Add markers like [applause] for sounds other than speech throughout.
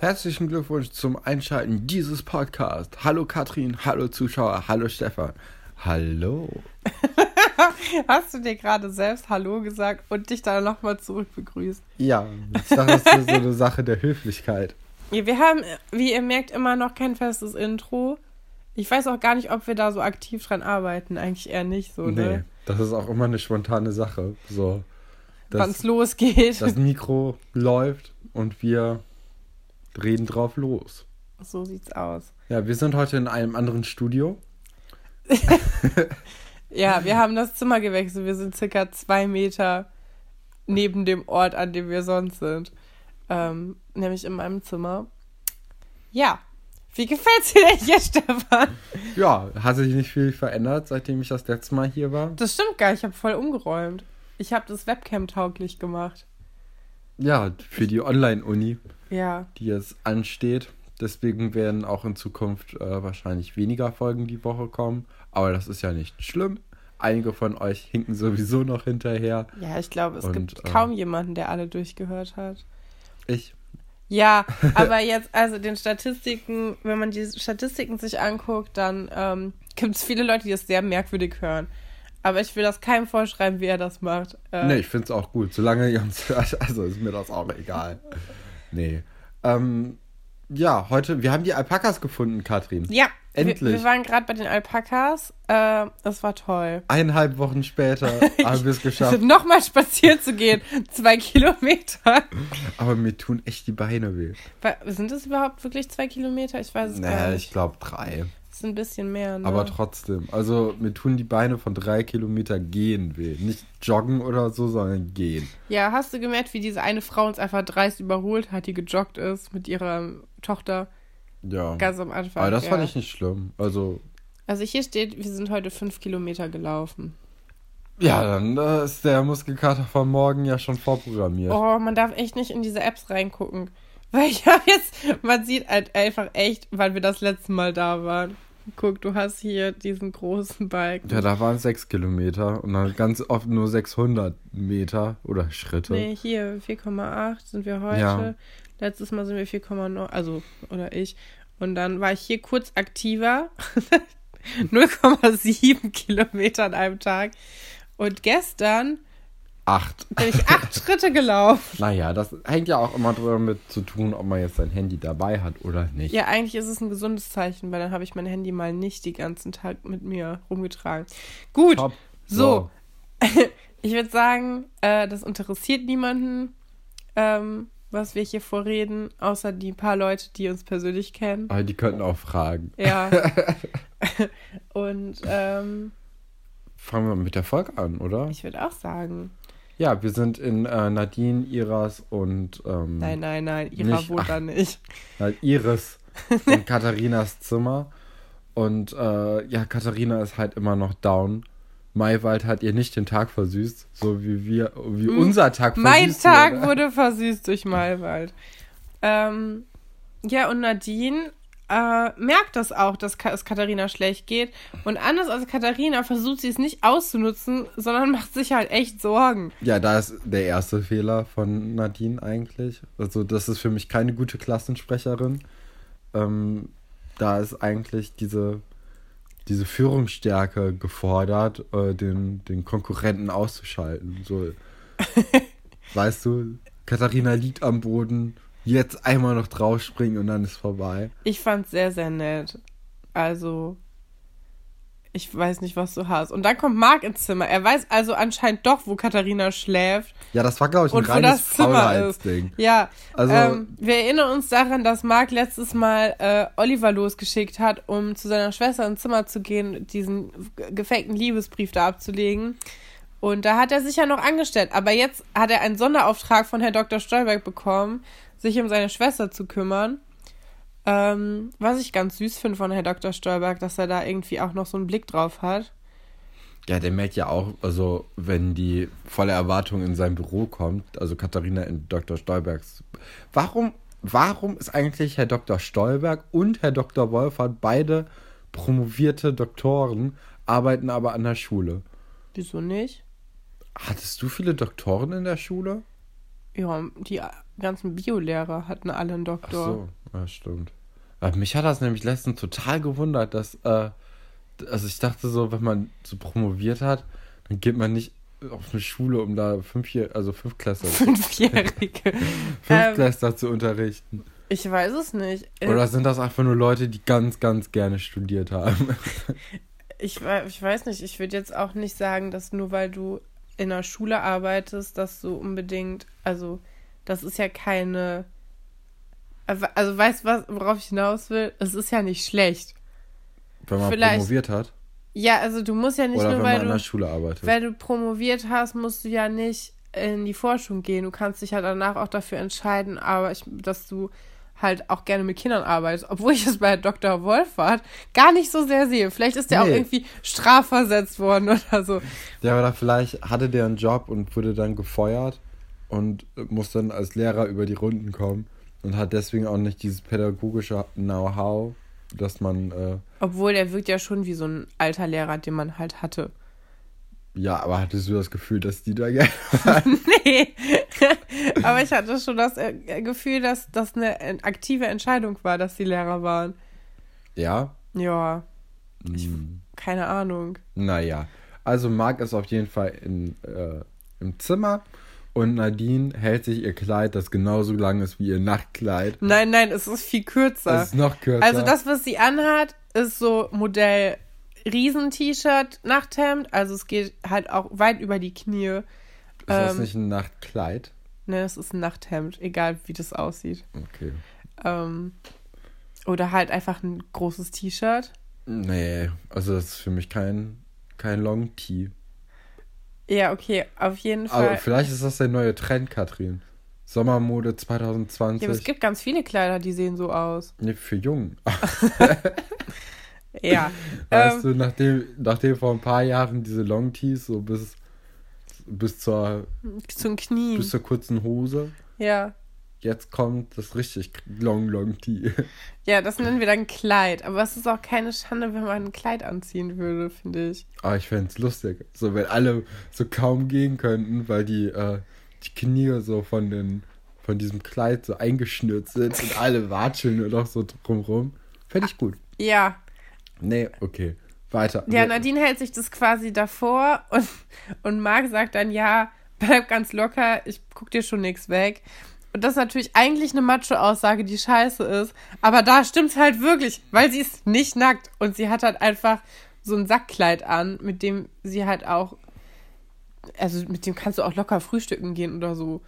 Herzlichen Glückwunsch zum Einschalten dieses Podcasts. Hallo Katrin, hallo Zuschauer, hallo Stefan. Hallo. [laughs] [laughs] Hast du dir gerade selbst Hallo gesagt und dich dann nochmal zurück begrüßt? Ja, ich das ist so eine Sache der Höflichkeit. [laughs] Ja, wir haben, wie ihr merkt, immer noch kein festes Intro. Ich weiß auch gar nicht, ob wir da so aktiv dran arbeiten. Eigentlich eher nicht so, Nee, ne? das ist auch immer eine spontane Sache. So, Wann es losgeht. das Mikro läuft und wir reden drauf los. So sieht's aus. Ja, wir sind heute in einem anderen Studio. [laughs] Ja, wir haben das Zimmer gewechselt. Wir sind circa zwei Meter neben dem Ort, an dem wir sonst sind. Ähm, nämlich in meinem Zimmer. Ja. Wie gefällt's dir denn hier, [laughs] Stefan? Ja, hat sich nicht viel verändert, seitdem ich das letzte Mal hier war. Das stimmt gar nicht. Ich habe voll umgeräumt. Ich habe das Webcam tauglich gemacht. Ja, für die Online-Uni. Ja. die jetzt ansteht. Deswegen werden auch in Zukunft äh, wahrscheinlich weniger Folgen die Woche kommen. Aber das ist ja nicht schlimm. Einige von euch hinken sowieso noch hinterher. Ja, ich glaube, es Und, gibt äh, kaum jemanden, der alle durchgehört hat. Ich. Ja, [laughs] aber jetzt, also den Statistiken, wenn man die Statistiken sich anguckt, dann ähm, gibt es viele Leute, die das sehr merkwürdig hören. Aber ich will das keinem vorschreiben, wie er das macht. Äh, Nee, ich finde es auch gut. Solange ihr uns hört, [laughs] also ist mir das auch egal. Nee. Ähm, ja, heute, wir haben die Alpakas gefunden, Katrin. Ja, Endlich. Wir, wir waren gerade bei den Alpakas. Äh, das war toll. Eineinhalb Wochen später [laughs] haben wir es [laughs] geschafft. Nochmal spazieren zu gehen. Zwei Kilometer. Aber mir tun echt die Beine weh. Sind das überhaupt wirklich zwei Kilometer? Ich weiß es gar Naja, nicht. ich glaube drei. Das ist ein bisschen mehr, ne? Aber trotzdem. Also mir tun die Beine von drei Kilometer gehen weh. Nicht joggen oder so, sondern gehen. Ja, hast du gemerkt, wie diese eine Frau uns einfach dreist überholt hat, die gejoggt ist mit ihrer Tochter Ja. ganz am Anfang? Aber das ja. fand ich nicht schlimm. Also, Also hier steht, wir sind heute fünf Kilometer gelaufen. ja, dann äh, ist der Muskelkater von morgen ja schon vorprogrammiert. Oh, man darf echt nicht in diese Apps reingucken. [laughs] Weil ich habe jetzt, man sieht halt einfach echt, wann wir das letzte Mal da waren. Guck, du hast hier diesen großen Balken. Ja, da waren es sechs Kilometer und dann ganz oft nur 600 Meter oder Schritte. Nee, hier 4,8 sind wir heute. Ja. Letztes Mal sind wir 4,9, also, oder ich. Und dann war ich hier kurz aktiver. [laughs] 0,7 Kilometer an einem Tag. Und gestern Acht. bin ich acht [laughs] Schritte gelaufen. Naja, das hängt ja auch immer damit zu tun, ob man jetzt sein Handy dabei hat oder nicht. Ja, eigentlich ist es ein gesundes Zeichen, weil dann habe ich mein Handy mal nicht den ganzen Tag mit mir rumgetragen. Gut, Top. so. [laughs] Ich würde sagen, äh, das interessiert niemanden, ähm, was wir hier vorreden, außer die paar Leute, die uns persönlich kennen. Aber die könnten auch fragen. Ja. [laughs] Und ähm, Fangen wir mit der Folge an, oder? ich würde auch sagen, Ja, wir sind in äh, Nadine, Iras und ähm, nein, nein, nein, Ira Nicht- wohnt ach. da nicht. halt Iris und [laughs] Katharinas Zimmer. Und äh, ja, Katharina ist halt immer noch down. Maywald hat ihr nicht den Tag versüßt, so wie wir, wie unser Tag versüßt Mein Tag wurde. [laughs] wurde versüßt durch Malwald. Ähm, ja, und Nadine äh, merkt das auch, dass Ka es Katharina schlecht geht. Und anders als Katharina versucht sie es nicht auszunutzen, sondern [laughs] macht sich halt echt Sorgen. Ja, da ist der erste Fehler von Nadine eigentlich. Also, das ist für mich keine gute Klassensprecherin. Ähm, da ist eigentlich diese, diese Führungsstärke gefordert, äh, den, den Konkurrenten auszuschalten. So, [laughs] weißt du, Katharina liegt am Boden, jetzt einmal noch draufspringen und dann ist vorbei. Ich fand's sehr, sehr nett. Also, ich weiß nicht, was du hast. Und dann kommt Marc ins Zimmer. Er weiß also anscheinend doch, wo Katharina schläft. Ja, das war, glaube ich, ein reines das Zimmer ist. Faulheitsding. Ja, Also- ähm, wir erinnern uns daran, dass Marc letztes Mal äh, Oliver losgeschickt hat, um zu seiner Schwester ins Zimmer zu gehen, diesen gefakten Liebesbrief da abzulegen. Und da hat er sich ja noch angestellt. Aber jetzt hat er einen Sonderauftrag von Herrn Dr. Stolberg bekommen, sich um seine Schwester zu kümmern. Ähm, was ich ganz süß finde von Herrn Dr. Stolberg, dass er da irgendwie auch noch so einen Blick drauf hat. Ja, der merkt ja auch, also wenn die volle Erwartung in sein Büro kommt, also Katharina in Dr. Stolbergs. Warum, warum ist eigentlich Herr Dr. Stolberg und Herr Dr. Wolfert beide promovierte Doktoren, arbeiten aber an der Schule? Wieso nicht? Hattest du viele Doktoren in der Schule? Ja, die ganzen Biolehrer hatten alle einen Ach Doktor. so, ja, stimmt. Aber mich hat das nämlich letztens total gewundert, dass, äh, also ich dachte so, wenn man so promoviert hat, dann geht man nicht auf eine Schule, um da fünf, also Fünftklässler, Fünfjährige. [laughs] ähm, Fünftklässler zu unterrichten. ich weiß es nicht. Oder sind das einfach nur Leute, die ganz, ganz gerne studiert haben? [laughs] Ich, ich weiß nicht, ich würde jetzt auch nicht sagen, dass nur weil du in der Schule arbeitest, dass du unbedingt, also das ist ja keine, also weißt du, was, worauf ich hinaus will? Es ist ja nicht schlecht. Wenn man Vielleicht- promoviert hat? Ja, also du musst ja nicht Oder nur, wenn weil du, Schule arbeitet? weil du promoviert hast, musst du ja nicht in die Forschung gehen. Du kannst dich ja danach auch dafür entscheiden, aber ich, dass du halt auch gerne mit Kindern arbeitest, obwohl ich es bei Dr. Wolfert gar nicht so sehr sehe. Vielleicht ist der auch Nee. irgendwie strafversetzt worden [laughs] oder so. Ja, oder vielleicht hatte der einen Job und wurde dann gefeuert und muss dann als Lehrer über die Runden kommen und hat deswegen auch nicht dieses pädagogische Know-how, dass man, äh, Obwohl der wirkt ja schon wie so ein alter Lehrer, den man halt hatte. ja, aber hattest du das Gefühl, dass die da gerne. [laughs] nee. [laughs] Aber ich hatte schon das äh, Gefühl, dass das eine äh, aktive Entscheidung war, dass die Lehrer waren. ja? Ja, Hm. keine Ahnung. Naja. Also Marc ist auf jeden Fall in, äh, im Zimmer und Nadine hält sich ihr Kleid, das genauso lang ist wie ihr Nachtkleid. Nein, nein, es ist viel kürzer. Das ist noch kürzer. Also das, was sie anhat, ist so Modell Riesen-T-Shirt, Nachthemd. Also es geht halt auch weit über die Knie. ist das ähm, nicht ein Nachtkleid? Ne, es ist ein Nachthemd, egal wie das aussieht. Okay. Ähm, oder halt einfach ein großes T-Shirt. Nee, also das ist für mich kein, kein Long Tee. Ja, okay, auf jeden Aber Fall. vielleicht ist das der neue Trend, Katrin. Sommermode Ja, 2020. aber es gibt ganz viele Kleider, die sehen so aus. nee, für Jungen. [laughs] Ja. [laughs] Weißt ähm, du, nachdem, nachdem vor ein paar Jahren diese Long Tees so bis, bis, zur, zu den Knien. bis zur kurzen Hose, Ja. Jetzt kommt das richtig Long Long Tee. [laughs] Ja, das nennen wir dann Kleid. Aber es ist auch keine Schande, wenn man ein Kleid anziehen würde, finde ich. Aber ich fände es lustig. So, wenn alle so kaum gehen könnten, weil die, äh, die Knie so von den von diesem Kleid so eingeschnürt sind und alle watscheln nur noch so drumrum. Fände ich gut. Ja. Nee, okay. Weiter. Ja, Nadine hält sich das quasi davor und, und Marc sagt dann, ja, bleib ganz locker, ich guck dir schon nichts weg. Und das ist natürlich eigentlich eine Macho-Aussage, die scheiße ist. Aber da stimmt's halt wirklich, weil sie ist nicht nackt. Und sie hat halt einfach so ein Sackkleid an, mit dem sie halt auch, also mit dem kannst du auch locker frühstücken gehen oder so.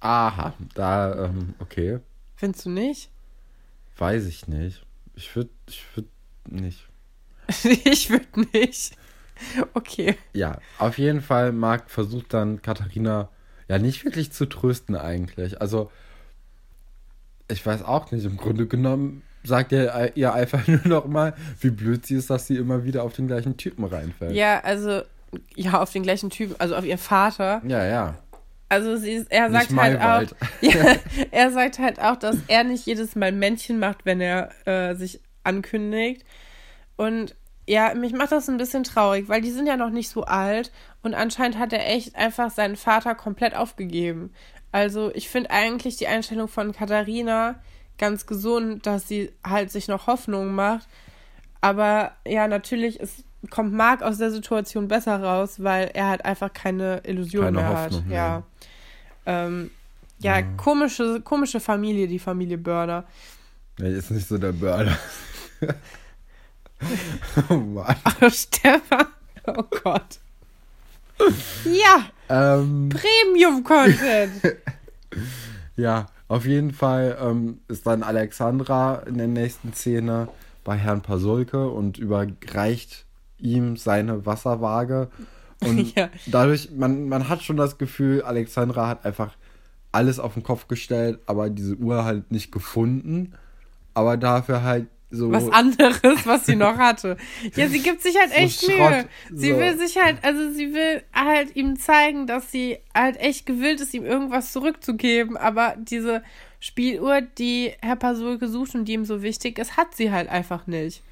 Aha, da, ähm, okay. Findest du nicht? Weiß ich nicht. Ich würde, ich würde nicht. [laughs] ich würde nicht. Okay. Ja, auf jeden Fall, Marc versucht dann Katharina ja nicht wirklich zu trösten eigentlich. Also, ich weiß auch nicht. Im Grunde genommen sagt er ihr einfach [laughs] nur noch mal, wie blöd sie ist, dass sie immer wieder auf den gleichen Typen reinfällt. Ja, also, ja, auf den gleichen Typen, also auf ihren Vater. Ja, ja. Also sie, ist- er sagt Nicht halt auch, Maywald. [laughs] [laughs] ja, er sagt halt auch, dass er nicht jedes Mal Männchen macht, wenn er äh, sich ankündigt. Und ja, mich macht das ein bisschen traurig, weil die sind ja noch nicht so alt und anscheinend hat er echt einfach seinen Vater komplett aufgegeben. Also ich finde eigentlich die Einstellung von Katharina ganz gesund, dass sie halt sich noch Hoffnung macht. Aber ja, natürlich ist, kommt Marc aus der Situation besser raus, weil er halt einfach keine Illusion Keine mehr Hoffnung, hat. ja. Ja. Ähm, ja, Ja. komische, komische Familie, die Familie Börner. Er ist nicht so der Burner. [laughs] oh Mann. [laughs] Stefan. Oh Gott. Ja, Ähm, Premium-Content. [laughs] ja, auf jeden Fall ähm, ist dann Alexandra in der nächsten Szene bei Herrn Pasulke und überreicht ihm seine Wasserwaage. Und Ja. dadurch, man, man hat schon das Gefühl, Alexandra hat einfach alles auf den Kopf gestellt, aber diese Uhr halt nicht gefunden. Aber dafür halt so. was anderes, was sie noch hatte. Ja, sie gibt sich halt So echt Mühe. Schrott, Sie so. will sich halt, also sie will halt ihm zeigen, dass sie halt echt gewillt ist, ihm irgendwas zurückzugeben. Aber diese Spieluhr, die Herr Pasulke sucht und die ihm so wichtig ist, hat sie halt einfach nicht.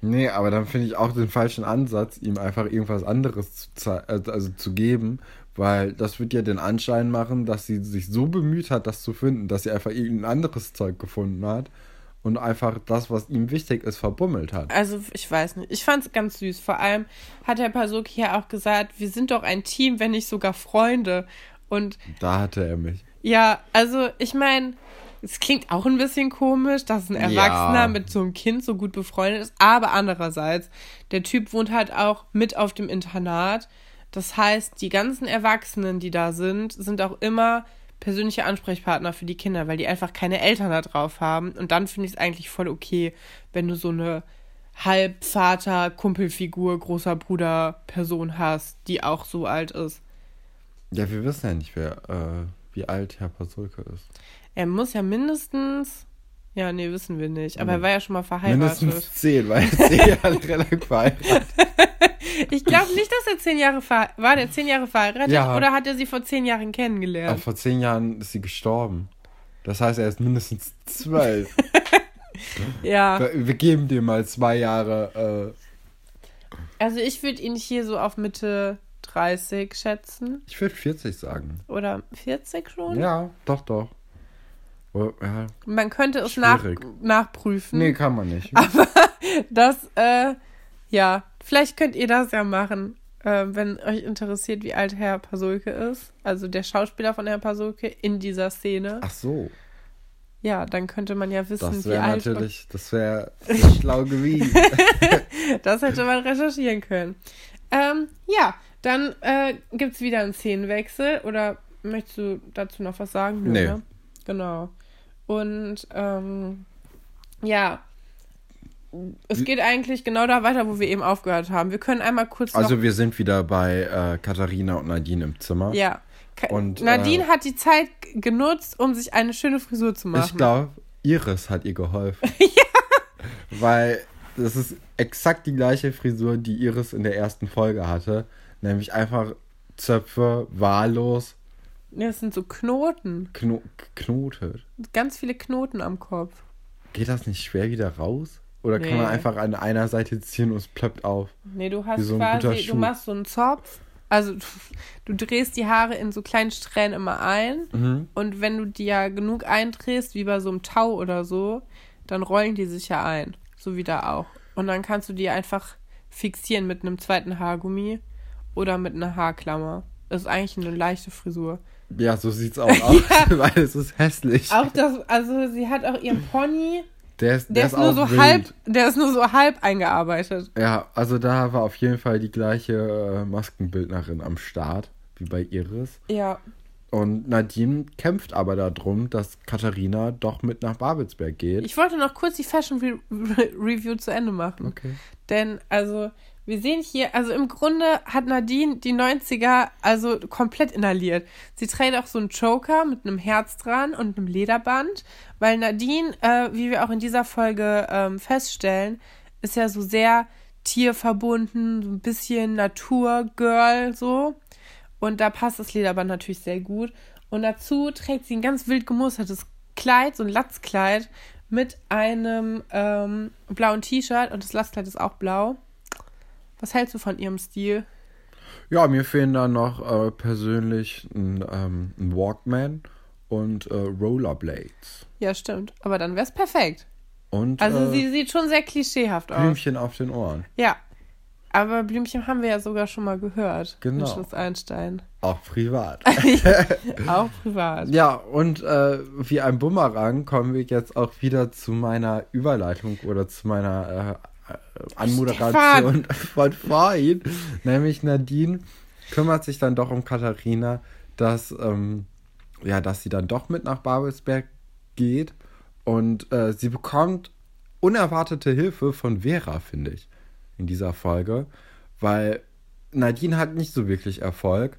Nee, aber dann finde ich auch den falschen Ansatz, ihm einfach irgendwas anderes zu, also also zu geben, weil das wird ja den Anschein machen, dass sie sich so bemüht hat, das zu finden, dass sie einfach irgendein anderes Zeug gefunden hat und einfach das, was ihm wichtig ist, verbummelt hat. Also, ich weiß nicht. Ich fand es ganz süß. Vor allem hat Herr Pasulke ja auch gesagt, wir sind doch ein Team, wenn nicht sogar Freunde. Und Da hatte er mich. Ja, also ich meine, es klingt auch ein bisschen komisch, dass ein Erwachsener Ja. mit so einem Kind so gut befreundet ist, aber andererseits, der Typ wohnt halt auch mit auf dem Internat. Das heißt, die ganzen Erwachsenen, die da sind, sind auch immer persönliche Ansprechpartner für die Kinder, weil die einfach keine Eltern da drauf haben. Und dann finde ich es eigentlich voll okay, wenn du so eine Halbvater, Kumpelfigur, großer Bruder Person hast, die auch so alt ist. Ja, wir wissen ja nicht, wer, äh, wie alt Herr Pasulke ist. Er muss ja mindestens. Ja, nee, wissen wir nicht. Aber Nee. er war ja schon mal verheiratet. Mindestens zehn, weil er zehn Jahre relativ [laughs] verheiratet. Ich glaube nicht, dass er zehn Jahre verheiratet war. Der zehn Jahre verheiratet Ja. oder hat er sie vor zehn Jahren Aber kennengelernt? vor zehn Jahren ist sie gestorben. Das heißt, er ist mindestens zwölf. [laughs] Ja. Wir geben dir mal zwei Jahre. Äh, Also ich würde ihn hier so auf Mitte 30 schätzen. ich würde 40 sagen. Oder 40 schon? Ja, doch, doch. Oh, ja. Man könnte es nach, nachprüfen. Nee, kann man nicht. [laughs] Das, äh, ja, vielleicht könnt ihr das ja machen, äh, wenn euch interessiert, wie alt Herr Pasulke ist. Also der Schauspieler von Herrn Pasulke in dieser Szene. Ach so, Ja, dann könnte man ja wissen, das wie wäre alt. natürlich, das wäre [laughs] schlau gewesen. [laughs] Das hätte man recherchieren können. Ähm, ja, dann äh, gibt es wieder einen Szenenwechsel. Oder möchtest du dazu noch was sagen? Nö, Nee. Ne? Genau. Und ähm, ja, es geht eigentlich genau da weiter, wo wir eben aufgehört haben. Wir können einmal kurz Also wir sind wieder bei äh, Katharina und Nadine im Zimmer. Ja. Ka- Und, Nadine äh, hat die Zeit genutzt, um sich eine schöne Frisur zu machen. Ich glaube, Iris hat ihr geholfen. [laughs] Weil das ist exakt die gleiche Frisur, die Iris in der ersten Folge hatte. Nämlich einfach Zöpfe, wahllos, Ja, Das sind so Knoten. kno knotet. Ganz viele Knoten am Kopf. Geht das nicht schwer wieder raus? Oder kann Nee. man einfach an einer Seite ziehen und es plöppt auf? Nee, du hast so quasi, du machst so einen Zopf. Also du drehst die Haare in so kleinen Strähnen immer ein. Mhm. Und wenn du die ja genug eindrehst, wie bei so einem Tau oder so, dann rollen die sich ja ein. So wie da auch. Und dann kannst du die einfach fixieren mit einem zweiten Haargummi oder mit einer Haarklammer. Das ist eigentlich eine leichte Frisur. Ja, so sieht's auch [laughs] aus, [laughs] weil es ist hässlich. Auch das, also sie hat auch ihren Pony, Der ist, der, ist nur so wild. halb, der ist nur so halb eingearbeitet. Ja, also da war auf jeden Fall die gleiche äh, Maskenbildnerin am Start, wie bei Iris. Ja. Und Nadine kämpft aber darum, dass Katharina doch mit nach Babelsberg geht. Ich wollte noch kurz die Fashion Re Re Review zu Ende machen. okay. Denn, also, wir sehen hier, also im Grunde hat Nadine die 90er also komplett inhaliert. Sie trägt auch so einen Choker mit einem Herz dran und einem Lederband, weil Nadine, äh, wie wir auch in dieser Folge ähm, feststellen, ist ja so sehr tierverbunden, so ein bisschen Naturgirl so. Und da passt das Lederband natürlich sehr gut. Und dazu trägt sie ein ganz wild gemustertes Kleid, so ein Latzkleid mit einem ähm, blauen T-Shirt und das Latzkleid ist auch blau. Was hältst du von ihrem Stil? Ja, mir fehlen da noch äh, persönlich ein, ähm, ein Walkman und äh, Rollerblades. Ja, stimmt. Aber dann wäre es perfekt. Und Also äh, sie sieht schon sehr klischeehaft aus. Blümchen auf den Ohren. Ja. Aber Blümchen haben wir ja sogar schon mal gehört. Genau. Schloss Einstein. Auch privat. [laughs] [laughs] Auch privat. ja, und äh, wie ein Bumerang kommen wir jetzt auch wieder zu meiner Überleitung oder zu meiner äh, Anmoderation [laughs] von vorhin. Nämlich Nadine kümmert sich dann doch um Katharina, dass, ähm, ja, dass sie dann doch mit nach Babelsberg geht. Und äh, sie bekommt unerwartete Hilfe von Vera, finde ich, in dieser Folge. Weil Nadine hat nicht so wirklich Erfolg.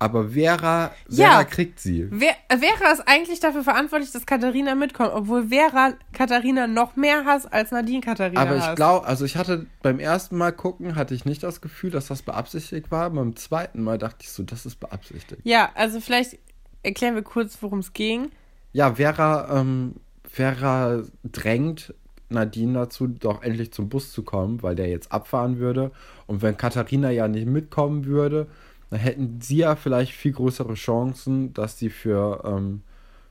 Aber Vera, Ja. Vera kriegt sie. Vera ist eigentlich dafür verantwortlich, dass Katharina mitkommt, obwohl Vera Katharina noch mehr hasst, als Nadine Katharina Aber ich glaube, also ich hatte beim ersten Mal gucken, hatte ich nicht das Gefühl, dass das beabsichtigt war. Beim zweiten Mal dachte ich so, das ist beabsichtigt. Ja, also vielleicht erklären wir kurz, worum es ging. Ja, Vera, ähm, Vera drängt Nadine dazu, doch endlich zum Bus zu kommen, weil der jetzt abfahren würde. Und wenn Katharina ja nicht mitkommen würde, dann hätten sie ja vielleicht viel größere Chancen, dass sie für, ähm,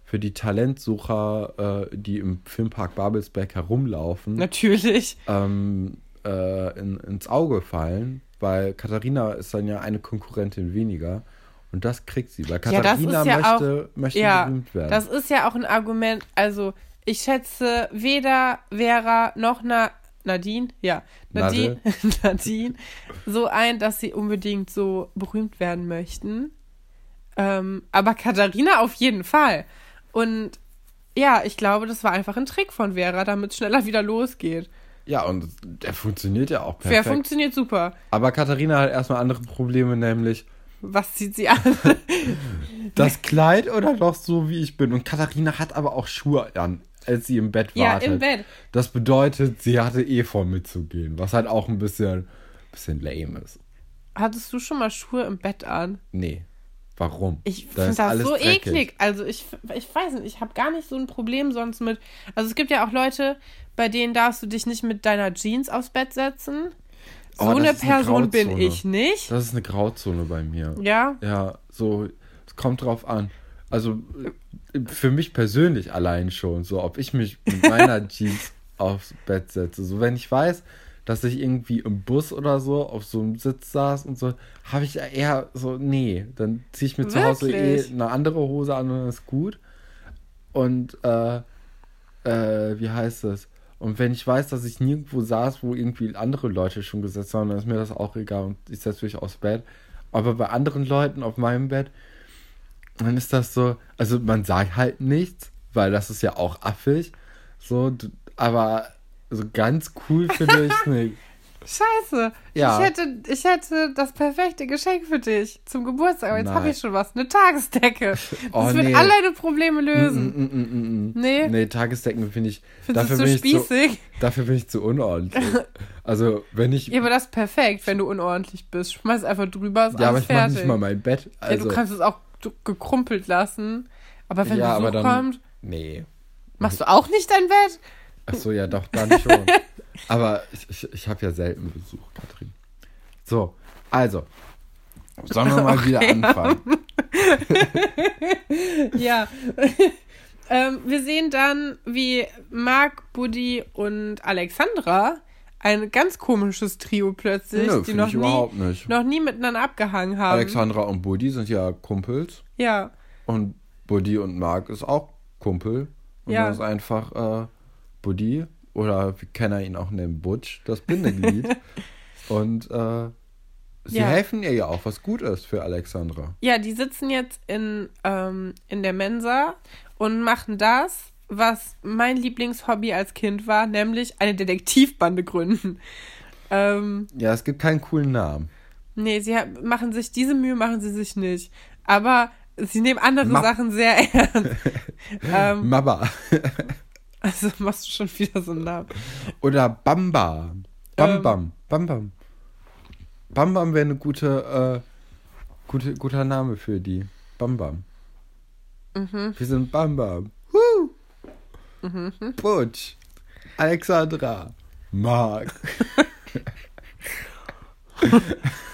für die Talentsucher, äh, die im Filmpark Babelsberg herumlaufen, Natürlich. ähm, äh, in, ins Auge fallen, weil Katharina ist dann ja eine Konkurrentin weniger. Und das kriegt sie, weil Ja, Katharina ist ja möchte, möchte Ja, berühmt werden. das ist ja auch ein Argument. Also, ich schätze weder Vera noch Na Nadine, ja, Nadine, [laughs] Nadine, so ein, dass sie unbedingt so berühmt werden möchten. Ähm, aber Katharina auf jeden Fall. Und ja, ich glaube, das war einfach ein Trick von Vera, damit es schneller wieder losgeht. Ja, und der funktioniert ja auch perfekt. funktioniert super. Aber Katharina hat erstmal andere Probleme, nämlich Was zieht sie an? [laughs] das Kleid oder doch so, wie ich bin. Und Katharina hat aber auch Schuhe an, als sie im Bett ja, wartet. im Bett. Das bedeutet, sie hatte eh vor mitzugehen, was halt auch ein bisschen, bisschen lame ist. Hattest du schon mal Schuhe im Bett an? Nee. Warum? Ich Da finde das so dreckig. eklig. Also ich, ich weiß nicht, ich habe gar nicht so ein Problem sonst mit. Also es gibt ja auch Leute, bei denen darfst du dich nicht mit deiner Jeans aufs Bett setzen. So Oh, eine ist eine Person bin ich nicht. Das ist eine Grauzone bei mir. Ja. Ja, so, es kommt drauf an. Also für mich persönlich allein schon, so ob ich mich mit meiner [laughs] Jeans aufs Bett setze. So wenn ich weiß, dass ich irgendwie im Bus oder so auf so einem Sitz saß und so, habe ich eher so, nee, dann ziehe ich mir zu Hause eh Wirklich? eine andere Hose an und ist gut. Und äh, äh, wie heißt das? Und wenn ich weiß, dass ich nirgendwo saß, wo irgendwie andere Leute schon gesetzt haben, dann ist mir das auch egal und ich setze mich aufs Bett. Aber bei anderen Leuten auf meinem Bett, dann ist das so, also man sagt halt nichts, weil das ist ja auch affig. So, du, aber so ganz cool finde [laughs] ich nicht. Scheiße. Ja. Ich, hätte, ich hätte das perfekte Geschenk für dich zum Geburtstag. Aber jetzt habe ich schon was. Eine Tagesdecke. [laughs] Das Oh, wird nee. alle deine Probleme lösen. Mm, mm, mm, mm, mm. Nee. Nee, Tagesdecken finde ich. Findest du dafür, zu bin ich zu, spießig? dafür bin ich zu unordentlich. [laughs] Also, wenn ich. Ja, aber das ist perfekt, wenn du unordentlich bist. Schmeiß einfach drüber, ist Ja, aber ich mache nicht mal mein Bett. ja, Also, du kannst es auch du- gekrumpelt lassen. Aber wenn ja, Besuch aber dann. kommt, Nee. machst du auch nicht dein Bett? Achso, ja, doch, dann schon. [laughs] Aber ich, ich, ich habe ja selten Besuch, Katrin. So, also. Sollen wir mal wieder anfangen? [laughs] Ja. [laughs] ähm, wir sehen dann, wie Marc, Buddy und Alexandra ein ganz komisches Trio plötzlich, Nö, die noch nie, noch nie miteinander abgehangen haben. Alexandra und Buddy sind ja Kumpels. Ja. Und Buddy und Mark ist auch Kumpel. Und Ja. das ist einfach äh, Buddy, oder wir kennen ihn auch nennen, Butch, das Bindeglied. [laughs] und äh, sie Ja. helfen ihr ja auch, was gut ist für Alexandra. Ja, die sitzen jetzt in, ähm, in der Mensa und machen das, was mein Lieblingshobby als Kind war, nämlich eine Detektivbande gründen. Ähm, Ja, es gibt keinen coolen Namen. nee, sie machen sich, diese Mühe machen sie sich nicht. Aber sie nehmen andere Ma- Sachen sehr [laughs] ernst. ähm, Mabba. [laughs] also machst du schon wieder so einen Namen. Oder Bamba. Bam Ähm. Bam. Bam Bam. Bam Bam wäre eine gute, äh, gute, guter Name für die. Bam Bam. Mhm. Wir sind Bam Bam. Woo. Butch. Alexandra. Mark. [laughs]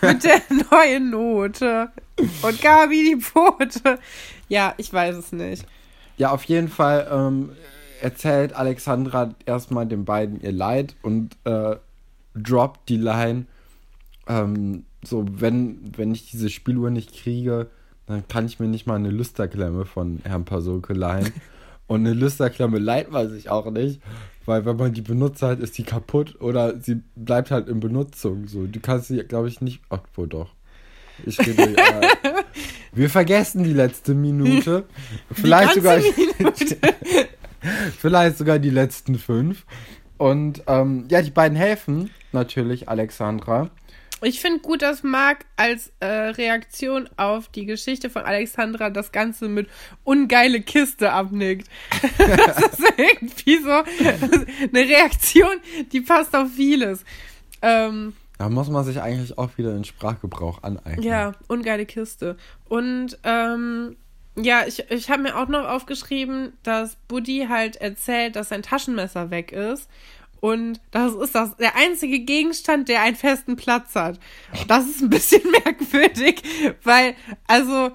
Mit der neuen Note. Und Gabi die Pfote. Ja, ich weiß es nicht. Ja, auf jeden Fall ähm, erzählt Alexandra erstmal den beiden ihr Leid und äh, droppt die Line, ähm, so, wenn, wenn ich diese Spieluhr nicht kriege, dann kann ich mir nicht mal eine Lüsterklemme von Herrn Pasolke leihen. [laughs] und eine Lüsterklemme leiht man sich auch nicht, weil wenn man die benutzt hat, ist die kaputt oder sie bleibt halt in Benutzung. So, du kannst sie, glaube ich, nicht. Ach, wohl doch. Ich rede, äh, [laughs] wir vergessen die letzte Minute. Vielleicht sogar, ganze [laughs] vielleicht sogar die letzten fünf. Und ähm, ja, die beiden helfen natürlich Alexandra. Ich finde gut, dass Marc als äh, Reaktion auf die Geschichte von Alexandra das Ganze mit ungeile Kiste abnickt. [laughs] das ist irgendwie so eine Reaktion, die passt auf vieles. Ähm, da muss man sich eigentlich auch wieder in Sprachgebrauch aneignen. Ja, ungeile Kiste. Und ähm, ja, ich, ich habe mir auch noch aufgeschrieben, dass Buddy halt erzählt, dass sein Taschenmesser weg ist. Und das ist das, der einzige Gegenstand, der einen festen Platz hat. Das ist ein bisschen [laughs] merkwürdig, weil, also,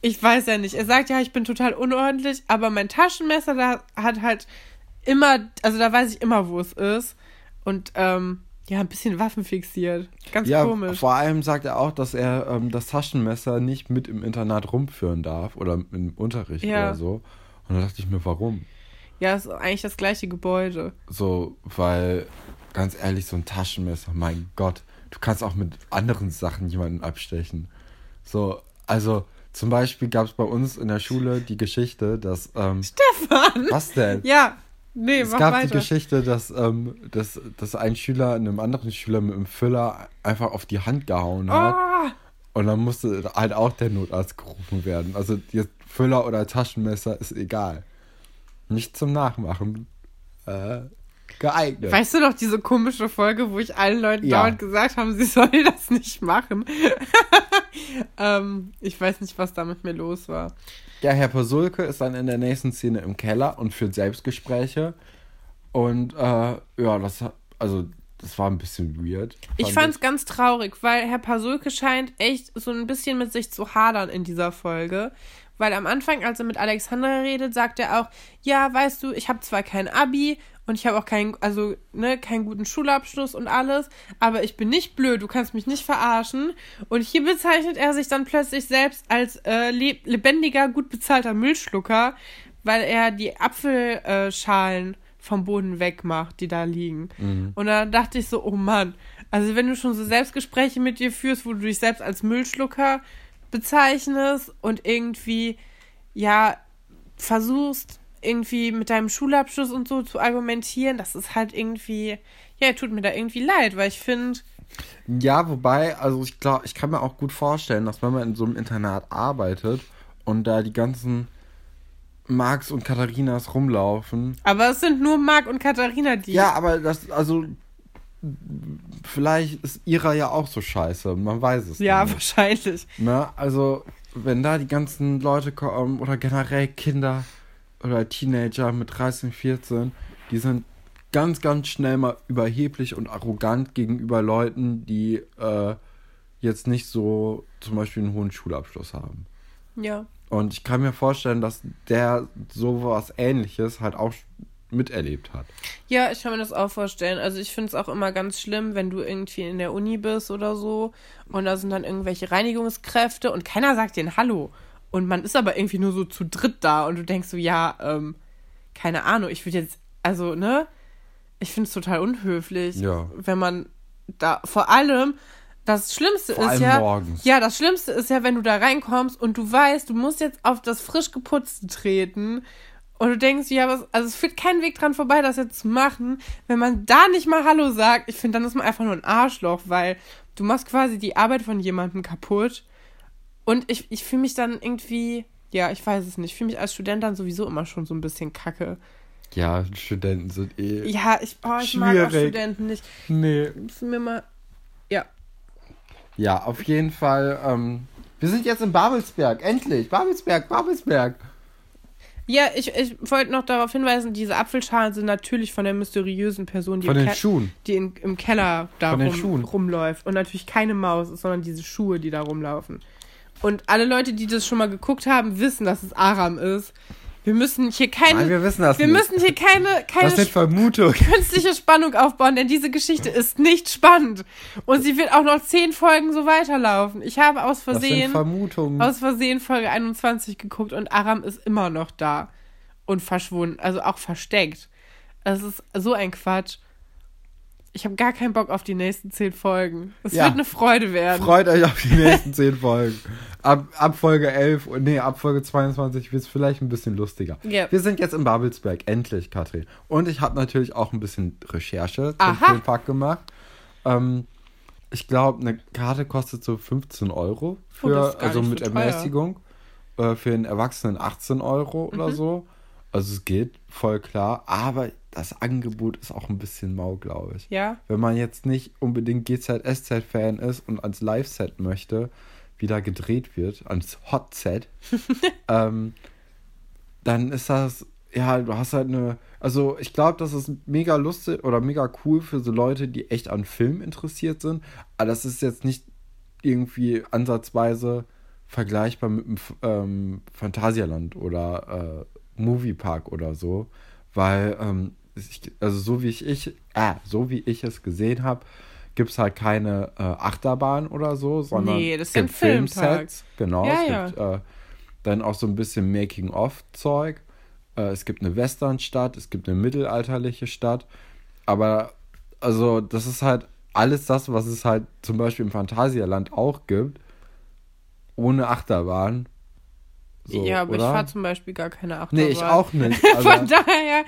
ich weiß ja nicht. Er sagt ja, ich bin total unordentlich, aber mein Taschenmesser, da hat halt immer, also da weiß ich immer, wo es ist. Und, ähm, ja, ein bisschen waffenfixiert. Ganz ja, komisch. Vor allem sagt er auch, dass er ähm, das Taschenmesser nicht mit im Internat rumführen darf oder im Unterricht ja. oder so. Und da dachte ich mir, warum? Ja, ist eigentlich das gleiche Gebäude. So, weil, ganz ehrlich, so ein Taschenmesser, mein Gott, du kannst auch mit anderen Sachen jemanden abstechen. So, also zum Beispiel gab es bei uns in der Schule die Geschichte, dass. Ähm, Stefan! Was denn? Ja, Nee, es gab weiter. die Geschichte, dass, ähm, dass, dass ein Schüler einem anderen Schüler mit einem Füller einfach auf die Hand gehauen hat. Oh. Und dann musste halt auch der Notarzt gerufen werden. Also jetzt Füller oder Taschenmesser ist egal. Nicht zum Nachmachen äh, geeignet. Weißt du noch diese komische Folge, wo ich allen Leuten ja. dauernd gesagt habe, sie [laughs] sollen das nicht machen? [laughs] ähm, ich weiß nicht, was da mit mir los war. Ja, Herr Pasulke ist dann in der nächsten Szene im Keller und führt Selbstgespräche. Und äh, ja, das also das war ein bisschen weird. Fand ich fand es ganz traurig, weil Herr Pasulke scheint echt so ein bisschen mit sich zu hadern in dieser Folge. Weil am Anfang, als er mit Alexandra redet, sagt er auch, ja, weißt du, ich habe zwar kein Abi und ich habe auch keinen, also, ne, keinen guten Schulabschluss und alles, aber ich bin nicht blöd, du kannst mich nicht verarschen. Und hier bezeichnet er sich dann plötzlich selbst als äh, lebendiger, gut bezahlter Müllschlucker, weil er die Apfelschalen vom Boden wegmacht, die da liegen. Mhm. Und da dachte ich so, oh Mann, also wenn du schon so Selbstgespräche mit dir führst, wo du dich selbst als Müllschlucker bezeichnest und irgendwie, ja, versuchst, irgendwie mit deinem Schulabschluss und so zu argumentieren, das ist halt irgendwie, ja, tut mir da irgendwie leid, weil ich finde. Ja, wobei, also ich glaube, ich kann mir auch gut vorstellen, dass wenn man in so einem Internat arbeitet und da die ganzen Marks und Katharinas rumlaufen. Aber es sind nur Mark und Katharina, die. Ja, aber das, also vielleicht ist ihrer ja auch so scheiße. Man weiß es Ja, nicht. wahrscheinlich. Na, also, wenn da die ganzen Leute kommen oder generell Kinder oder Teenager mit 13, 14, die sind ganz, ganz schnell mal überheblich und arrogant gegenüber Leuten, die äh, jetzt nicht so zum Beispiel einen hohen Schulabschluss haben. Ja. Und ich kann mir vorstellen, dass der sowas ähnliches halt auch miterlebt hat. Ja, ich kann mir das auch vorstellen. Also ich finde es auch immer ganz schlimm, wenn du irgendwie in der Uni bist oder so und da sind dann irgendwelche Reinigungskräfte und keiner sagt dir Hallo. Und man ist aber irgendwie nur so zu dritt da und du denkst so, ja, ähm, keine Ahnung, ich würde jetzt, also, ne? Ich finde es total unhöflich, ja. wenn man da, vor allem, das Schlimmste vor ist ja, morgens. ja, das Schlimmste ist ja, wenn du da reinkommst und du weißt, du musst jetzt auf das frisch geputzte treten und du denkst, ja, was, also es führt kein Weg dran vorbei, das jetzt zu machen. Wenn man da nicht mal Hallo sagt, ich finde, dann ist man einfach nur ein Arschloch, weil du machst quasi die Arbeit von jemandem kaputt und ich, ich fühle mich dann irgendwie, ja, ich weiß es nicht, ich fühle mich als Student dann sowieso immer schon so ein bisschen kacke. Ja, Studenten sind eh. Ja, ich, oh, ich mag auch Studenten nicht. Nee. Mir mal. Ja. Ja, auf jeden Fall. Ähm, wir sind jetzt in Babelsberg. Endlich. Babelsberg, Babelsberg. Ja, ich, ich wollte noch darauf hinweisen, diese Apfelschalen sind natürlich von der mysteriösen Person, die, von den Schuhen. die in, im Keller da rum, rumläuft. Und natürlich keine Maus, sondern diese Schuhe, die da rumlaufen. Und alle Leute, die das schon mal geguckt haben, wissen, dass es Aram ist. Wir müssen hier keine. Nein, wir wissen das Wir nicht. müssen hier keine, keine das sind Vermutungen. [laughs] künstliche Spannung aufbauen, denn diese Geschichte ist nicht spannend. Und sie wird auch noch zehn Folgen so weiterlaufen. Ich habe aus Versehen. Aus Versehen Folge 21 geguckt und Aram ist immer noch da. Und verschwunden. Also auch versteckt. Das ist so ein Quatsch. Ich habe gar keinen Bock auf die nächsten zehn Folgen. Es ja. wird eine Freude werden. Freut euch auf die nächsten zehn Folgen. [laughs] Ab, ab Folge 11 und nee, ab Folge 22 wird es vielleicht ein bisschen lustiger. Yep. Wir sind jetzt in Babelsberg, endlich, Katrin. Und ich habe natürlich auch ein bisschen Recherche zum Filmpark gemacht. Ähm, ich glaube, eine Karte kostet so 15 Euro Oh, für, gar also mit so. Ermäßigung. Äh, für einen Erwachsenen 18 Euro oder Mhm. so. Also es geht voll klar, aber das Angebot ist auch ein bisschen mau, glaube ich. Ja. Wenn man jetzt nicht unbedingt GZSZ-Fan ist und ans Live-Set möchte, wie da gedreht wird, ans Hot-Set, [laughs] ähm, dann ist das, ja, du hast halt eine, also ich glaube, das ist mega lustig oder mega cool für so Leute, die echt an Film interessiert sind, aber das ist jetzt nicht irgendwie ansatzweise vergleichbar mit dem ähm, Phantasialand oder äh, Moviepark oder so, weil, ähm, ich, also so wie ich, ich äh, so wie ich es gesehen habe, gibt es halt keine äh, Achterbahn oder so, sondern Nee, das Filmpark. Filmsets. Genau, Ja, es ja. gibt äh, dann auch so ein bisschen Making-of-Zeug. Äh, es gibt eine Westernstadt, es gibt eine mittelalterliche Stadt. Aber also das ist halt alles das, was es halt zum Beispiel im Phantasialand auch gibt, ohne Achterbahn. So, ja, aber oder? ich fahre zum Beispiel gar keine Achterbahn. Nee, ich auch nicht. [laughs] Von daher.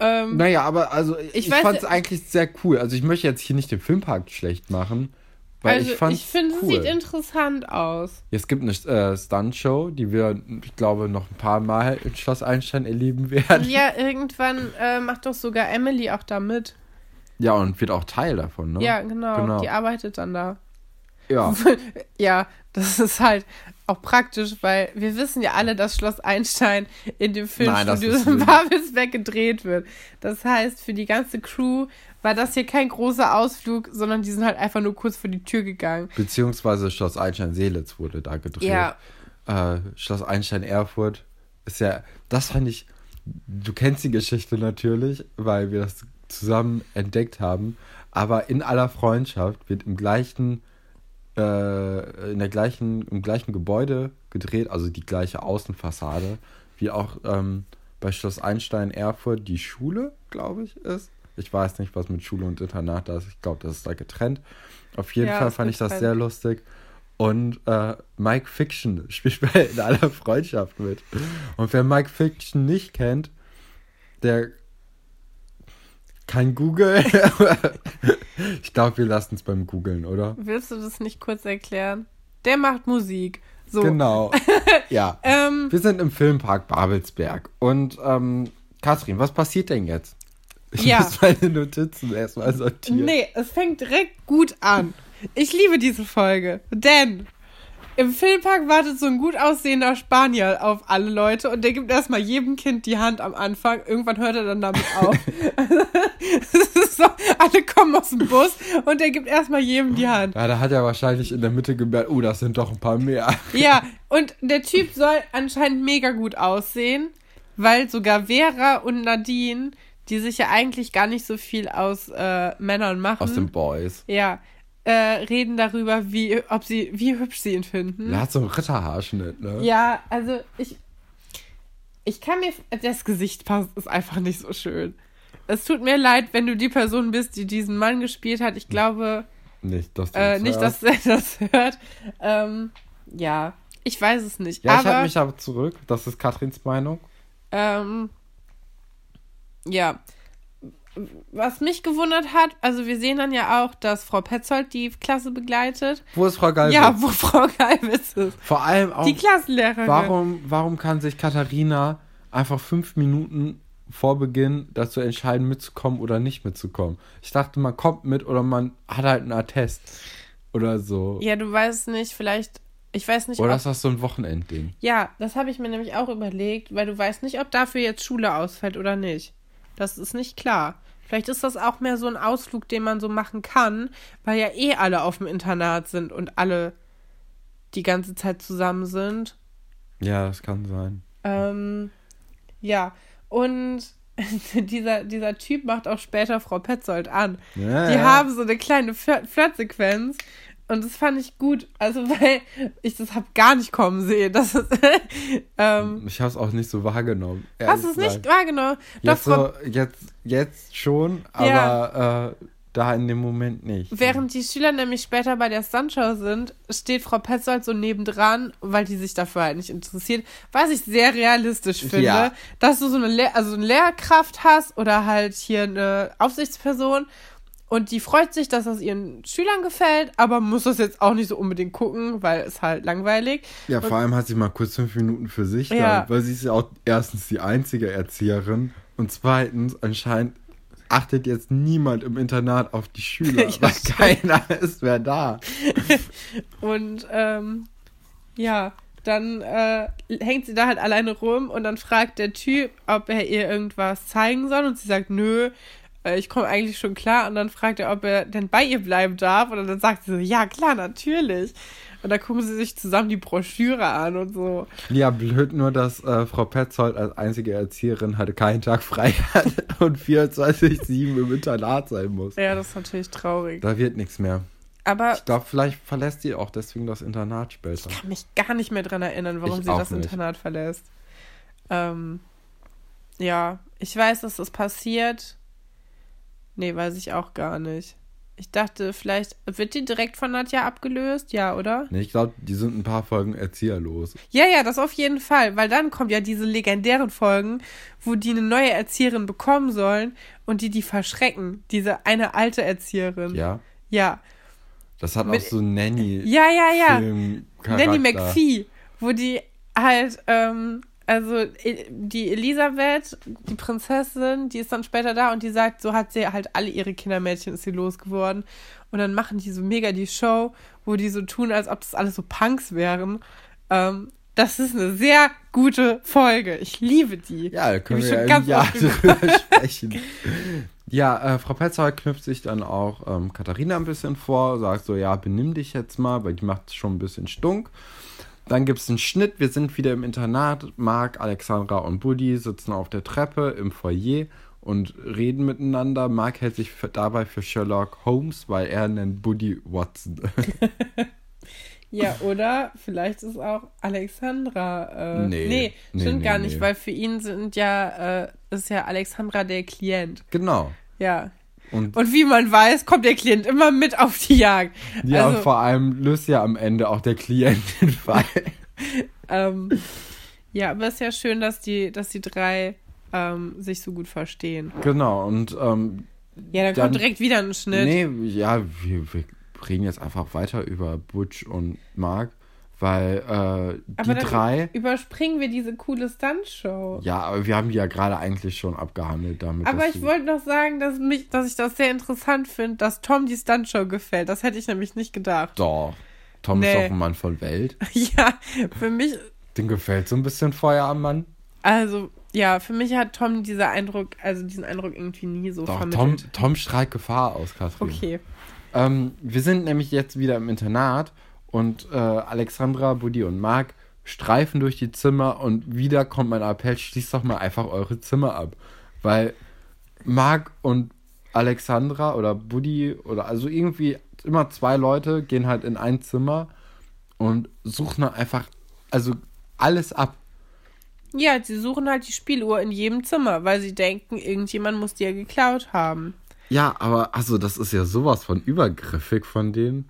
Ähm, naja, aber also ich, Ich fand es eigentlich sehr cool. Also ich möchte jetzt hier nicht den Filmpark schlecht machen, weil also ich fand ich finde, cool. es sieht interessant aus. Es gibt eine äh, Stunt-Show, die wir, ich glaube, noch ein paar Mal in Schloss Einstein erleben werden. Ja, irgendwann äh, macht doch sogar Emily auch da mit. Ja, und wird auch Teil davon, ne? Ja, genau, Genau. Die arbeitet dann da. Ja. [laughs] Ja, das ist halt auch praktisch, weil wir wissen ja alle, dass Schloss Einstein in dem Filmstudio in. [laughs] Babelsberg gedreht wird. Das heißt, für die ganze Crew war das hier kein großer Ausflug, sondern die sind halt einfach nur kurz vor die Tür gegangen. Beziehungsweise Schloss Einstein-Seelitz wurde da gedreht. Ja. Äh, Schloss Einstein-Erfurt ist ja, das fand ich, du kennst die Geschichte natürlich, weil wir das zusammen entdeckt haben, aber in aller Freundschaft wird im gleichen, äh, in der gleichen, im gleichen Gebäude gedreht, also die gleiche Außenfassade, wie auch ähm, bei Schloss Einstein-Erfurt die Schule, glaube ich, ist. Ich weiß nicht, was mit Schule und Internat da ist. Ich glaube, das ist da getrennt. Auf jeden Ja, Fall fand ich das getrennt. sehr lustig. Und äh, Mike Fiction [laughs] spielt bei in aller Freundschaft mit. Und wer Mike Fiction nicht kennt, der kann Google. [laughs] ich glaube, wir lassen es beim Googeln, oder? Willst du das nicht kurz erklären? Der macht Musik. So. Genau. [laughs] ja. Ähm, Wir sind im Filmpark Babelsberg. Und ähm, Katrin, was passiert denn jetzt? Ich Ja. muss meine Notizen erstmal sortieren. Nee, es fängt direkt gut an. Ich liebe diese Folge, denn im Filmpark wartet so ein gut aussehender Spanier auf alle Leute und der gibt erstmal jedem Kind die Hand am Anfang. Irgendwann hört er dann damit auf. [laughs] [laughs] So, alle kommen aus dem Bus und der gibt erstmal jedem die Hand. Ja, da hat er wahrscheinlich in der Mitte gemerkt, oh, das sind doch ein paar mehr. Ja, [laughs] und der Typ soll anscheinend mega gut aussehen, weil sogar Vera und Nadine, die sich ja eigentlich gar nicht so viel aus äh, Männern machen. Aus den Boys. Ja, äh, reden darüber, wie, ob sie, wie hübsch sie ihn finden. Er hat so einen Ritterhaarschnitt, ne? Ja, also ich, ich kann mir, das Gesicht passt, ist einfach nicht so schön. Es tut mir leid, wenn du die Person bist, die diesen Mann gespielt hat. Ich glaube Nicht, dass äh, das nicht, dass er das hört. Ähm, ja, ich weiß es nicht. Ja, ich aber halte mich aber zurück. Das ist Katrins Meinung. ähm, ja. Was mich gewundert hat, also wir sehen dann ja auch, dass Frau Petzold die Klasse begleitet. Wo ist Frau Galwitz? Ja, wo [laughs] Frau Geilwitz ist. Vor allem auch, Die Klassenlehrerin. warum, warum kann sich Katharina einfach fünf Minuten vor Beginn dazu entscheiden, mitzukommen oder nicht mitzukommen? Ich dachte, man kommt mit oder man hat halt einen Attest oder so. Ja, du weißt nicht, vielleicht, ich weiß nicht, Oder ob, ist das so ein Wochenendding? ja, das habe ich mir nämlich auch überlegt, weil du weißt nicht, ob dafür jetzt Schule ausfällt oder nicht. Das ist nicht klar. Vielleicht ist das auch mehr so ein Ausflug, den man so machen kann, weil ja eh alle auf dem Internat sind und alle die ganze Zeit zusammen sind. Ja, das kann sein. Ähm, ja, und [laughs] dieser, dieser Typ macht auch später Frau Petzold an. Ja, Die ja. haben so eine kleine Flirt- Flirtsequenz. Und das fand ich gut. Also, [laughs] weil ich das hab gar nicht kommen sehen. Das ist, [laughs] ähm, Ich habe es auch nicht so wahrgenommen. hast du es nicht wahrgenommen? Jetzt, so, jetzt, jetzt schon, Ja. aber äh, da in dem Moment nicht. während die Schüler nämlich später bei der Stuntshow sind, steht Frau Petzold so nebendran, weil die sich dafür halt nicht interessiert. Was ich sehr realistisch finde, Ja. dass du so eine, Lehr also eine Lehrkraft hast oder halt hier eine Aufsichtsperson Und die freut sich, dass das ihren Schülern gefällt, aber muss das jetzt auch nicht so unbedingt gucken, weil es halt langweilig. Ja, vor allem hat sie mal kurz fünf Minuten für sich, Ja. da, weil sie ist ja auch erstens die einzige Erzieherin und zweitens anscheinend achtet jetzt niemand im Internat auf die Schüler, [laughs] Ja, [laughs] weil keiner ist mehr da. [laughs] Und ähm, ja, dann äh, hängt sie da halt alleine rum und dann fragt der Typ, ob er ihr irgendwas zeigen soll und sie sagt, nö, ich komme eigentlich schon klar. Und dann fragt er, ob er denn bei ihr bleiben darf und dann sagt sie so, ja klar, natürlich. Und dann gucken sie sich zusammen die Broschüre an und so. Ja, blöd nur, dass äh, Frau Petzold als einzige Erzieherin halt keinen Tag frei [laughs] hat und 24-7 im Internat sein muss. Ja, das ist natürlich traurig. Da wird nichts mehr. Aber Ich glaube, vielleicht verlässt sie auch deswegen das Internat später. ich kann mich gar nicht mehr dran erinnern, warum Ich sie das nicht. Internat verlässt. Ähm, ja, ich weiß, dass das passiert. Nee, weiß ich auch gar nicht. Ich dachte, vielleicht wird die direkt von Nadja abgelöst, ja, oder? Nee, ich glaube, die sind ein paar Folgen erzieherlos. Ja, ja, das auf jeden Fall, weil dann kommen ja diese legendären Folgen, wo die eine neue Erzieherin bekommen sollen und die die verschrecken. Diese eine alte Erzieherin. Ja. Ja, Das hat Mit- auch so Nanny. ja, ja, ja. Nanny McPhee, wo die halt, ähm, also e- die Elisabeth, die Prinzessin, die ist dann später da und die sagt, so hat sie halt alle ihre Kindermädchen ist sie losgeworden. Und dann machen die so mega die Show, wo die so tun, als ob das alles so Punks wären. Ähm, das ist eine sehr gute Folge. Ich liebe die. Ja, da können ich wir schon ja Jahr drüber [laughs] sprechen. Ja, äh, Frau Petzold knüpft sich dann auch ähm, Katharina ein bisschen vor, sagt so, ja, benimm dich jetzt mal, weil die macht schon ein bisschen stunk. Dann gibt es einen Schnitt, wir sind wieder im Internat. Marc, Alexandra und Buddy sitzen auf der Treppe im Foyer und reden miteinander. Marc hält sich für, dabei für Sherlock Holmes, weil er nennt Buddy Watson. [laughs] Ja, oder vielleicht ist auch Alexandra. Äh, Nee. nee, Nee, stimmt nee, gar nicht, nee. weil für ihn sind ja, äh, ist ja Alexandra der Klient. genau. Ja. Und Und wie man weiß, kommt der Klient immer mit auf die Jagd. ja, also, und vor allem löst ja am Ende auch der Klient den Fall. [laughs] ähm, ja, aber es ist ja schön, dass die, dass die drei ähm, sich so gut verstehen. genau, und ähm, Ja, dann, Dann- kommt direkt wieder ein Schnitt. Nee, ja, wir, wir reden jetzt einfach weiter über Butch und Mark, weil äh, die aber dann drei. überspringen wir diese coole Stuntshow. Ja, aber wir haben die ja gerade eigentlich schon abgehandelt damit. Aber ich wollte noch sagen, dass, mich, dass ich das sehr interessant finde, dass Tom die Stuntshow gefällt. Das hätte ich nämlich nicht gedacht. Doch. Tom Nee. ist doch ein Mann von Welt. [laughs] Ja, für mich, Den gefällt so ein bisschen Feuer am Mann. also, ja, für mich hat Tom dieser Eindruck, also diesen Eindruck irgendwie nie so Doch, Tom, vermittelt. Tom strahlt Gefahr aus, Katrin. Okay. Ähm, wir sind nämlich jetzt wieder im Internat und äh, Alexandra, Buddy und Marc streifen durch die Zimmer und wieder kommt mein Appell, schließt doch mal einfach eure Zimmer ab. Weil Marc und Alexandra oder Buddy oder also irgendwie immer zwei Leute gehen halt in ein Zimmer und suchen dann einfach also alles ab. Ja, sie suchen halt die Spieluhr in jedem Zimmer, weil sie denken, irgendjemand muss die ja geklaut haben. Ja, aber also das ist ja sowas von übergriffig von denen.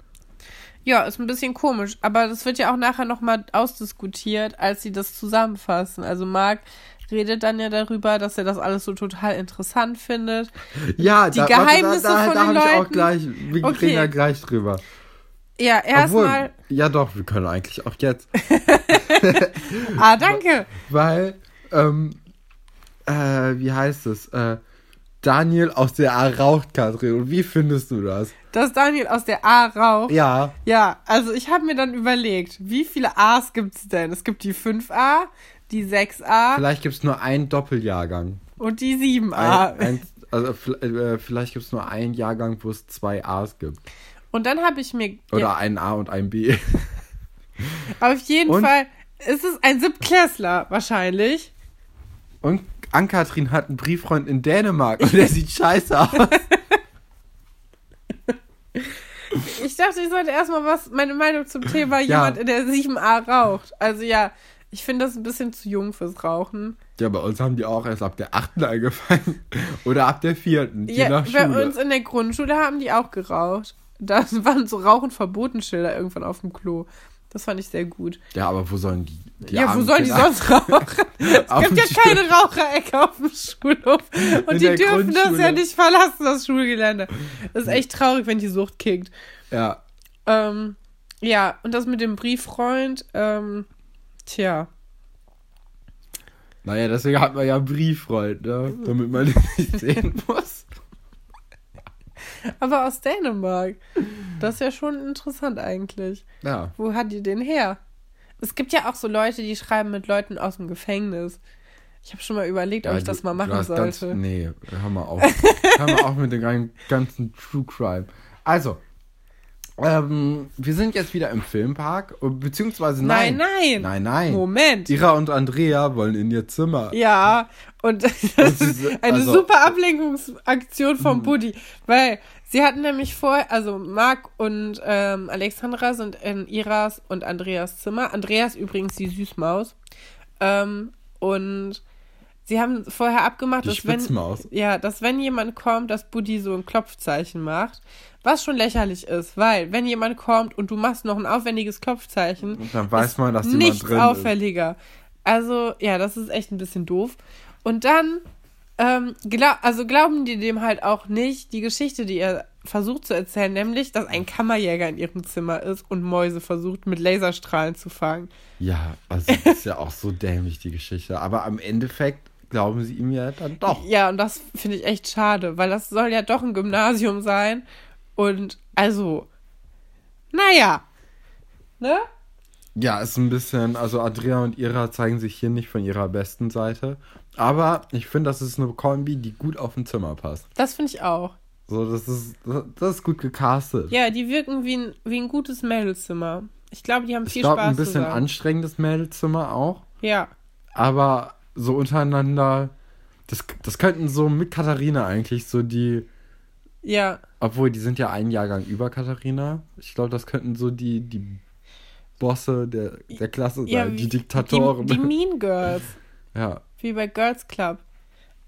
Ja, ist ein bisschen komisch, aber das wird ja auch nachher nochmal ausdiskutiert, als sie das zusammenfassen. Also Marc redet dann ja darüber, dass er das alles so total interessant findet. Ja, Die da, Geheimnisse warte, da, da, von da den hab ich auch Leuten? gleich, wir Okay. reden ja gleich drüber. Ja, erstmal. Ja doch, wir können eigentlich auch jetzt. [laughs] Ah, danke. [laughs] Weil, ähm, äh, wie heißt es? Äh, Daniel aus der A raucht, Katrin. Und wie findest du das? Dass Daniel aus der A raucht. Ja, Ja, also ich habe mir dann überlegt, wie viele A's gibt es denn? Es gibt die 5a, die 6a vielleicht gibt es nur einen Doppeljahrgang. und die 7a. Ein, ein, also äh, vielleicht gibt es nur einen Jahrgang, wo es zwei A's gibt. und dann habe ich mir. Oder ja, einen A und einen B. auf jeden Und? Fall ist es ein Siebtklässler wahrscheinlich. Und Ann-Kathrin hat einen Brieffreund in Dänemark und der sieht scheiße aus. [laughs] Ich dachte, ich sollte erstmal was, meine Meinung zum Thema Ja. jemand, der 7a raucht. Also ja, ich finde das ein bisschen zu jung fürs Rauchen. Ja, bei uns haben die auch erst ab der achten angefangen. [laughs] Oder ab der vierten, je Ja, nach bei Schule. uns in der Grundschule haben die auch geraucht. Da waren so Rauchen verboten Schilder irgendwann auf dem Klo. Das fand ich sehr gut. Ja, aber wo sollen die. die ja, wo sollen die Kinder- sonst rauchen? [laughs] Es gibt ja keine Raucherecke auf dem Schulhof. [laughs] Und die dürfen das ja nicht verlassen, das Schulgelände. Das ist echt traurig, wenn die Sucht kickt. Ja. Ähm, ja, und das mit dem Brieffreund, ähm, tja. Naja, deswegen hat man ja einen Brieffreund, ne? Damit man den nicht sehen [laughs] muss. [laughs] Aber aus Dänemark. Das ist ja schon interessant eigentlich. Ja. Wo hat die den her? Es gibt ja auch so Leute, die schreiben mit Leuten aus dem Gefängnis. Ich habe schon mal überlegt, ob Ja, ich das du- mal du machen hast ganz- sollte. nee, hör mal auf. hör mal auf mit dem gan- ganzen True Crime. Also, ähm, wir sind jetzt wieder im Filmpark, äh, beziehungsweise nein. Nein, nein. Nein, nein. Moment. Ira und Andrea wollen in ihr Zimmer. Ja, und das ist eine also- super Ablenkungsaktion vom Buddy, weil sie hatten nämlich vorher, also Marc und ähm, Alexandra sind in Iras und Andreas Zimmer. Andreas übrigens die Süßmaus. Ähm, und sie haben vorher abgemacht, Die dass wenn, ja, dass wenn jemand kommt, dass Buddy so ein Klopfzeichen macht. Was schon lächerlich ist, weil wenn jemand kommt und du machst noch ein aufwendiges Klopfzeichen, Und dann weiß man, dass jemand drin ist. auffälliger. Also, ja, das ist echt ein bisschen doof. Und dann, ähm, glaub, also glauben die dem halt auch nicht die Geschichte, die er versucht zu erzählen, nämlich, dass ein Kammerjäger in ihrem Zimmer ist und Mäuse versucht, mit Laserstrahlen zu fangen. Ja, also das ist ja auch so dämlich, die Geschichte. Aber am Endeffekt glauben sie ihm ja dann doch. Ja, und das finde ich echt schade, weil das soll ja doch ein Gymnasium sein. Und also, naja, ne? Ja, ist ein bisschen, also Andrea und Ira zeigen sich hier nicht von ihrer besten Seite. Aber ich finde, das ist eine Kombi, die gut auf ein Zimmer passt. Das finde ich auch. So, das ist, das ist gut gecastet. Ja, die wirken wie ein, wie ein gutes Mädelzimmer. Ich glaube, die haben ich viel glaube, Spaß ein bisschen zusammen. anstrengendes Mädelzimmer auch. Ja, Aber so untereinander, das, das könnten so mit Katharina eigentlich so die, ja. obwohl die sind ja einen Jahrgang über Katharina. Ich glaube, das könnten so die, die Bosse der, der Klasse sein, ja die Diktatoren. Die, die Mean Girls, [laughs] ja. wie bei Girls Club.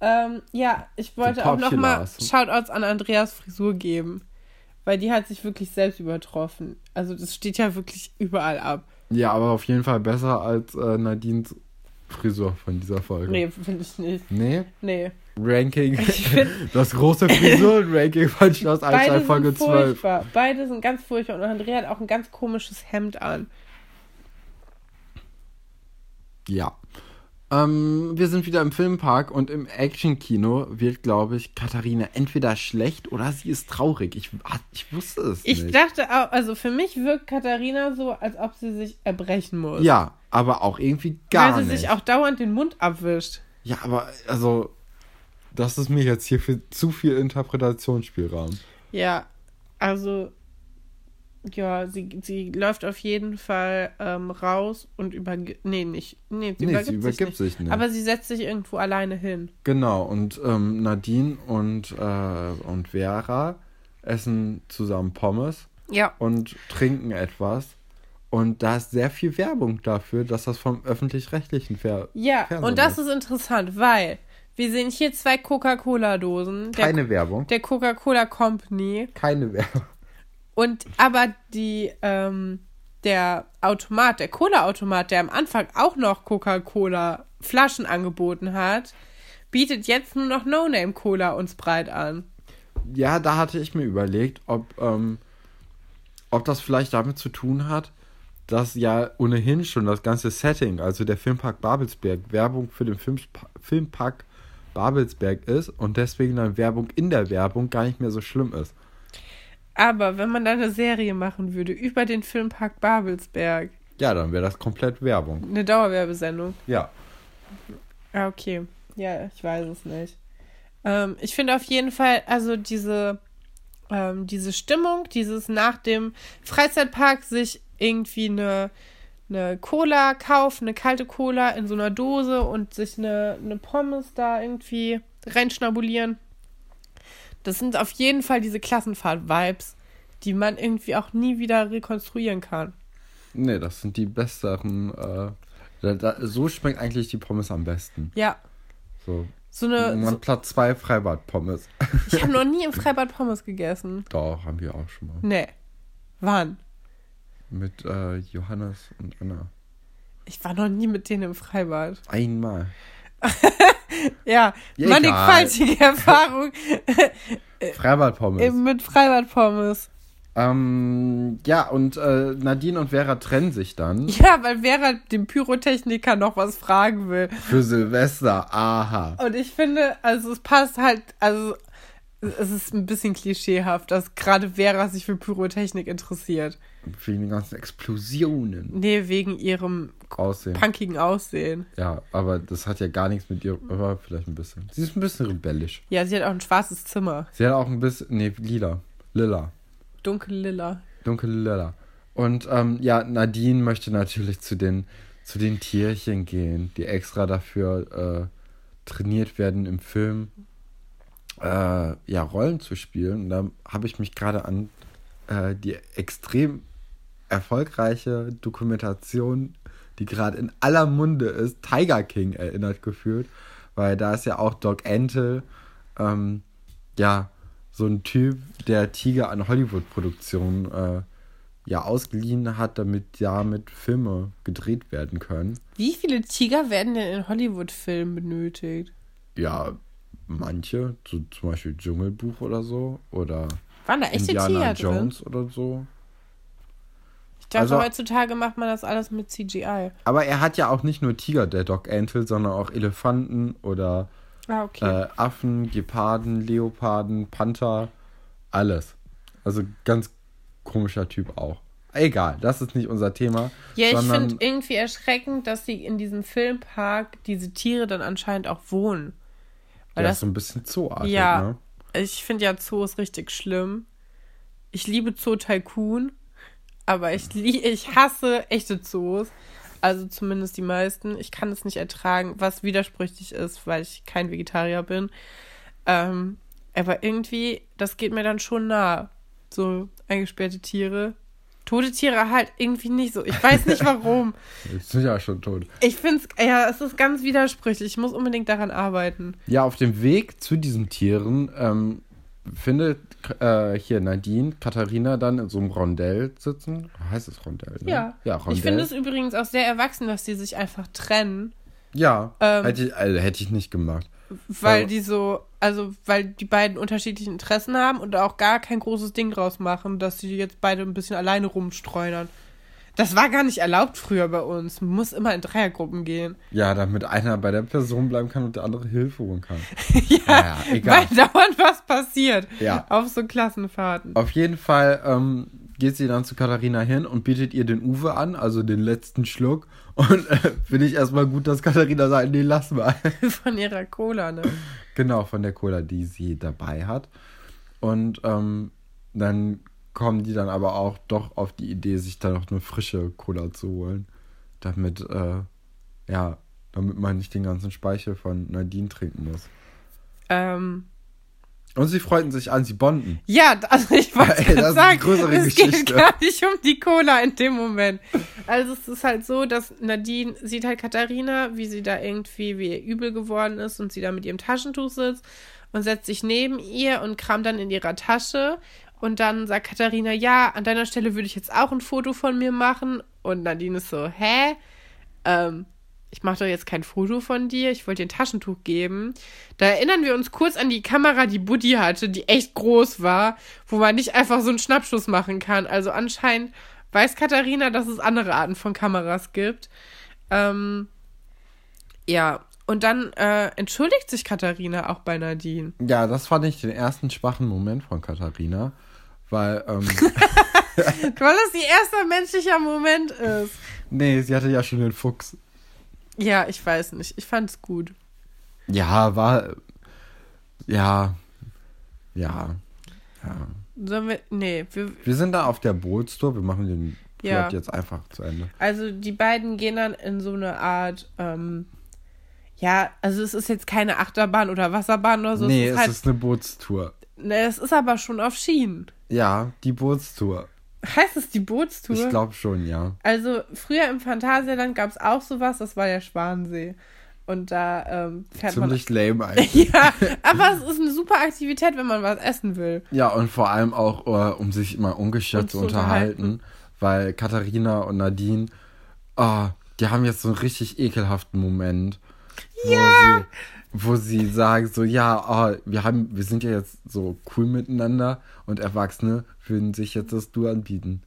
Ähm, ja, ich wollte auch noch mal Populars. Shoutouts an Andreas Frisur geben, weil die hat sich wirklich selbst übertroffen. Also das steht ja wirklich überall ab. ja, aber auf jeden Fall besser als äh, Nadines Frisur von dieser Folge. Nee, finde ich nicht. Nee? Nee. Ranking. Das [laughs] große Frisuren-Ranking von Schloss Einstein Beide Folge sind 12. furchtbar. Beide sind ganz furchtbar. Und Andrea hat auch ein ganz komisches Hemd an. Ja. Ähm, wir sind wieder im Filmpark und im Action-Kino wird, glaube ich, Katharina entweder schlecht oder sie ist traurig. Ich, ah, ich wusste es Ich nicht. dachte auch, also für mich wirkt Katharina so, als ob sie sich erbrechen muss. ja, aber auch irgendwie gar Weil sie nicht. sich auch dauernd den Mund abwischt. ja, aber also, das ist mir jetzt hier für zu viel Interpretationsspielraum. Ja, also ja, sie, sie läuft auf jeden Fall ähm, raus und übergibt. Nee, nicht. Nee, sie Nee, übergibt, sie übergibt sich, nicht. sich nicht. Aber sie setzt sich irgendwo alleine hin. Genau, und ähm, Nadine und, äh, und Vera essen zusammen Pommes Ja. und trinken etwas. Und da ist sehr viel Werbung dafür, dass das vom öffentlich-rechtlichen Fer Ja, Fernsehen und das ist interessant, weil wir sehen hier zwei Coca-Cola-Dosen. Der- keine Werbung. Der Coca-Cola Company. Keine Werbung. Und aber die, ähm, der Automat, der Cola-Automat, der am Anfang auch noch Coca-Cola-Flaschen angeboten hat, bietet jetzt nur noch No-Name-Cola uns breit an. Ja, da hatte ich mir überlegt, ob, ähm, ob das vielleicht damit zu tun hat, dass ja ohnehin schon das ganze Setting, also der Filmpark Babelsberg, Werbung für den Filmpark Babelsberg ist und deswegen dann Werbung in der Werbung gar nicht mehr so schlimm ist. Aber wenn man da eine Serie machen würde über den Filmpark Babelsberg, Ja, dann wäre das komplett Werbung. eine Dauerwerbesendung. Ja. Ja, okay. Ja, ich weiß es nicht. Ähm, ich finde auf jeden Fall, also diese, ähm, diese Stimmung, dieses nach dem Freizeitpark sich irgendwie eine, eine Cola kaufen, eine kalte Cola in so einer Dose und sich eine, eine Pommes da irgendwie reinschnabulieren. Das sind auf jeden Fall diese Klassenfahrt-Vibes, die man irgendwie auch nie wieder rekonstruieren kann. Nee, das sind die besseren. Äh, da, da, so schmeckt eigentlich die Pommes am besten. Ja, So. so eine. Man So, Platz 2 Freibad-Pommes. ich habe noch nie im [laughs] Freibad Pommes gegessen. Doch, haben wir auch schon mal. Nee. Wann? Mit äh, Johannes und Anna. Ich war noch nie mit denen im Freibad. Einmal. [laughs] Ja, Ja, mannigfaltige Erfahrung [laughs] Freibadpommes. eben mit Freibadpommes. Ähm, ja, und äh, Nadine und Vera trennen sich dann [laughs] Ja, weil Vera dem Pyrotechniker noch was fragen will. für Silvester. Aha. Und ich finde, also es passt halt, also es ist ein bisschen klischeehaft, dass gerade Vera sich für Pyrotechnik interessiert. Wegen den ganzen Explosionen Nee, wegen ihrem aussehen. punkigen Aussehen. Ja, aber das hat ja gar nichts mit ihr, aber vielleicht ein bisschen. Sie ist ein bisschen rebellisch. Ja, sie hat auch ein schwarzes Zimmer. Sie hat auch ein bisschen, nee, lila. Lila. Dunkel lila. Dunkel lila. Und ähm, ja, Nadine möchte natürlich zu den, zu den Tierchen gehen, die extra dafür äh, trainiert werden im Film, äh, ja, Rollen zu spielen. Und da habe ich mich gerade an äh, die extrem erfolgreiche Dokumentation, die gerade in aller Munde ist, Tiger King erinnert gefühlt. Weil da ist ja auch Doc Antle, ähm, ja, so ein Typ, der Tiger an Hollywood-Produktionen äh, ja ausgeliehen hat, damit damit Filme gedreht werden können. Wie viele Tiger werden denn in Hollywood-Filmen benötigt? Ja, manche, so zum Beispiel Dschungelbuch oder so, oder Waren da echte Indiana Tiger drin? Jones oder so. Ich dachte, Also- heutzutage macht man das alles mit CGI. Aber er hat ja auch nicht nur Tiger, der Doc Antle, sondern auch Elefanten oder Ah, okay. äh, Affen, Geparden, Leoparden, Panther, alles. Also ganz komischer Typ auch. Egal, das ist nicht unser Thema. ja, ich finde irgendwie erschreckend, dass sie in diesem Filmpark diese Tiere dann anscheinend auch wohnen. Weil der das ist so ein bisschen zooartig, Ja. ne? Ich finde ja Zoos richtig schlimm. Ich liebe Zoo Tycoon, aber ich, ich hasse echte Zoos. Also zumindest die meisten. Ich kann es nicht ertragen, was widersprüchlich ist, weil ich kein Vegetarier bin. Ähm, aber irgendwie, das geht mir dann schon nah. So eingesperrte Tiere. Tote Tiere halt irgendwie nicht so. Ich weiß nicht [laughs] warum. Jetzt sind ja schon tot. Ich finde es, ja, es ist ganz widersprüchlich. Ich muss unbedingt daran arbeiten. Ja, auf dem Weg zu diesen Tieren ähm, findet äh, hier Nadine Katharina dann in so einem Rondell sitzen. Heißt es Rondell? Ne? Ja. Ja, Rondell. Ich finde es übrigens auch sehr erwachsen, dass die sich einfach trennen. ja, ähm, hätte, ich, also, hätte ich nicht gemacht. Weil Aber- die so, also weil die beiden unterschiedliche Interessen haben und auch gar kein großes Ding draus machen, dass sie jetzt beide ein bisschen alleine rumstreunern. Das war gar nicht erlaubt früher bei uns. Man muss immer in Dreiergruppen gehen. Ja, damit einer bei der Person bleiben kann und der andere Hilfe holen kann. [laughs] ja, Naja, egal. weil dauernd was passiert. Ja. Auf so Klassenfahrten. Auf jeden Fall ähm, geht sie dann zu Katharina hin und bietet ihr den Uwe an, also den letzten Schluck. Und äh, finde ich erstmal gut, dass Katharina sagt, nee, lass mal. [laughs] Von ihrer Cola, ne? Genau, von der Cola, die sie dabei hat. Und ähm, dann kommen die dann aber auch doch auf die Idee, sich da noch eine frische Cola zu holen. Damit, äh, ja, damit man nicht den ganzen Speichel von Nadine trinken muss. Ähm, Und sie freuten sich an, sie bonden. Ja, also ich wollte Ey, das gerade die sagen, es geht Geschichte. gar nicht um die Cola in dem Moment. Also es ist halt so, dass Nadine sieht halt Katharina, wie sie da irgendwie, wie ihr übel geworden ist und sie da mit ihrem Taschentuch sitzt und setzt sich neben ihr und kramt dann in ihrer Tasche und dann sagt Katharina, ja, an deiner Stelle würde ich jetzt auch ein Foto von mir machen und Nadine ist so, hä? Ähm, ich mache doch jetzt kein Foto von dir, ich wollte dir ein Taschentuch geben. Da erinnern wir uns kurz an die Kamera, die Buddy hatte, die echt groß war, wo man nicht einfach so einen Schnappschuss machen kann. Also anscheinend weiß Katharina, dass es andere Arten von Kameras gibt. Ähm, ja, und dann äh, entschuldigt sich Katharina auch bei Nadine. Ja, das fand ich den ersten schwachen Moment von Katharina. Weil, ähm, [laughs] Weil das ihr erster menschlicher Moment ist. nee, sie hatte ja schon den Fuchs. Ja, ich weiß nicht. Ich fand es gut. Ja, war, ja, ja, ja. Sollen wir. Nee, wir, Wir sind da auf der Bootstour, wir machen den Plot Ja. jetzt einfach zu Ende. Also die beiden gehen dann in so eine Art, ähm, ja, also es ist jetzt keine Achterbahn oder Wasserbahn oder so. nee, es es ist halt, ist eine Bootstour. Ne, es ist aber schon auf Schienen. Ja, die Bootstour. Heißt es die Bootstour? Ich glaube schon, ja. Also früher im Phantasialand gab es auch sowas, das war der Schwansee. Und da ähm, fährt Ziemlich [laughs] lame [laughs] eigentlich. man. Ja, aber es ist eine super Aktivität, wenn man was essen will. Ja, und vor allem auch, äh, um sich immer ungestört zu zu unterhalten. weil Katharina und Nadine, ah, die haben jetzt so einen richtig ekelhaften Moment. Ja. Wo sie, wo sie sagen so, ja, oh, wir haben, wir sind ja jetzt so cool miteinander und Erwachsene würden sich jetzt das Du anbieten.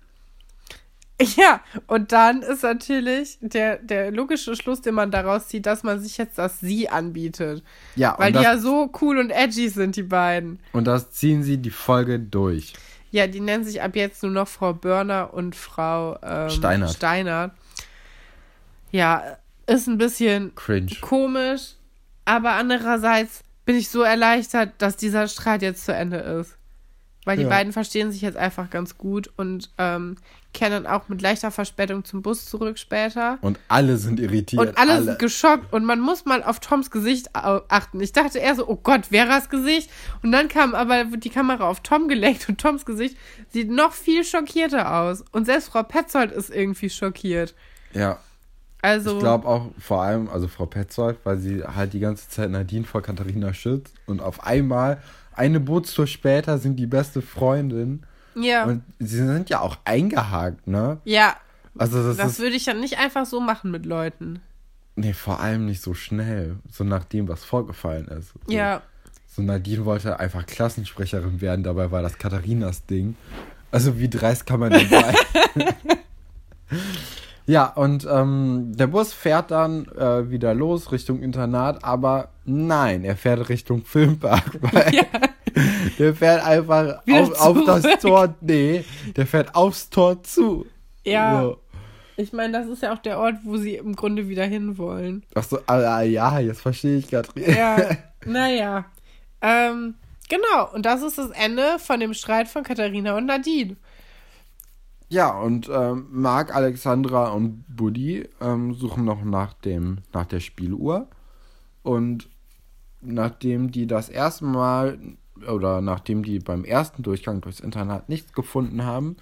Ja, und dann ist natürlich der, der logische Schluss, den man daraus zieht, dass man sich jetzt das Sie anbietet. Ja, Weil und die das, ja so cool und edgy sind, die beiden. und das ziehen sie die Folge durch. Ja, die nennen sich ab jetzt nur noch Frau Börner und Frau ähm, Steinert. Steinert. Ja, ist ein bisschen Cringe. komisch, aber andererseits bin ich so erleichtert, dass dieser Streit jetzt zu Ende ist. Weil die Ja. beiden verstehen sich jetzt einfach ganz gut und ähm, kehren dann auch mit leichter Verspätung zum Bus zurück später. Und alle sind irritiert. Und alle, sind geschockt und man muss mal auf Toms Gesicht achten. Ich dachte eher so, oh Gott, Veras Gesicht. Und dann kam aber die Kamera auf Tom gelenkt und Toms Gesicht sieht noch viel schockierter aus. Und selbst Frau Petzold ist irgendwie schockiert. Ja, Also, ich glaube auch vor allem, also Frau Petzold, weil sie halt die ganze Zeit Nadine vor Katharina schützt und auf einmal, eine Bootstour später, sind die beste Freundin. ja. Und sie sind ja auch eingehakt, ne? ja, Also das, das würde ich ja nicht einfach so machen mit Leuten. Nee, vor allem nicht so schnell. So nach dem, was vorgefallen ist. So, Ja, So Nadine wollte einfach Klassensprecherin werden, dabei war das Katharinas Ding. Also wie dreist kann man denn sein? [laughs] ja, und ähm, der Bus fährt dann äh, wieder los Richtung Internat, aber nein, er fährt Richtung Filmpark, [laughs] weil der fährt einfach Wieder auf, auf das. Tor, nee, der fährt aufs Tor zu. ja. So. Ich meine, das ist ja auch der Ort, wo sie im Grunde wieder hinwollen. Ach so, ah, ja, jetzt verstehe ich gerade. Ja, [laughs] naja. Ähm, genau, und das ist das Ende von dem Streit von Katharina und Nadine. Ja, und ähm, Marc, Alexandra und Buddy ähm, suchen noch nach, dem, nach der Spieluhr. Und nachdem die das erste Mal oder nachdem die beim ersten Durchgang durchs Internat nichts gefunden haben,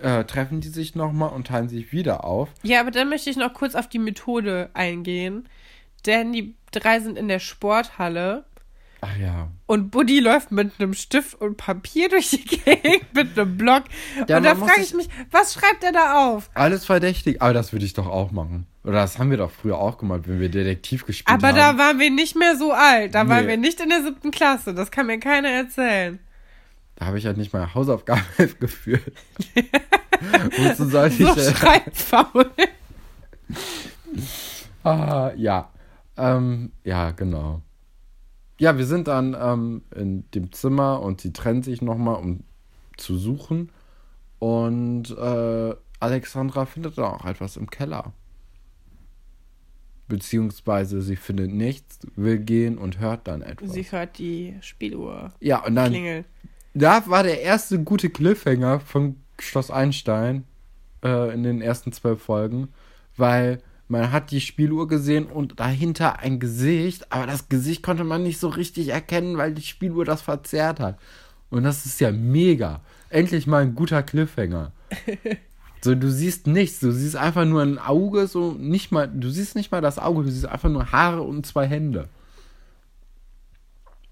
äh, treffen die sich nochmal und teilen sich wieder auf. Ja, aber dann möchte ich noch kurz auf die Methode eingehen. Denn die drei sind in der Sporthalle Ach ja. und Buddy läuft mit einem Stift und Papier durch die Gegend [laughs] mit einem Block. Ja, und da frage ich mich, was schreibt er da auf? Alles verdächtig, aber das würde ich doch auch machen. Oder das haben wir doch früher auch gemacht, wenn wir Detektiv gespielt Aber haben. da waren wir nicht mehr so alt. Da waren Nee. wir nicht in der siebten Klasse. Das kann mir keiner erzählen. Da habe ich halt nicht mal Hausaufgaben [laughs] geführt. [laughs] Wozu sollte So ich denn? schreibfaul. Ah, ja. Ähm, ja, genau. Ja, wir sind dann ähm, in dem Zimmer und sie trennen sich nochmal, um zu suchen. Und äh, Alexandra findet da auch etwas im Keller. Beziehungsweise sie findet nichts, will gehen und hört dann etwas. Sie hört die Spieluhr ja, und dann, klingeln. da war der erste gute Cliffhanger von Schloss Einstein äh, in den ersten zwölf Folgen, weil man hat die Spieluhr gesehen und dahinter ein Gesicht, aber das Gesicht konnte man nicht so richtig erkennen, weil die Spieluhr das verzerrt hat. Und das ist ja mega. Endlich mal ein guter Cliffhanger. [laughs] So, du siehst nichts, du siehst einfach nur ein Auge, so nicht mal, du siehst nicht mal das Auge, du siehst einfach nur Haare und zwei Hände.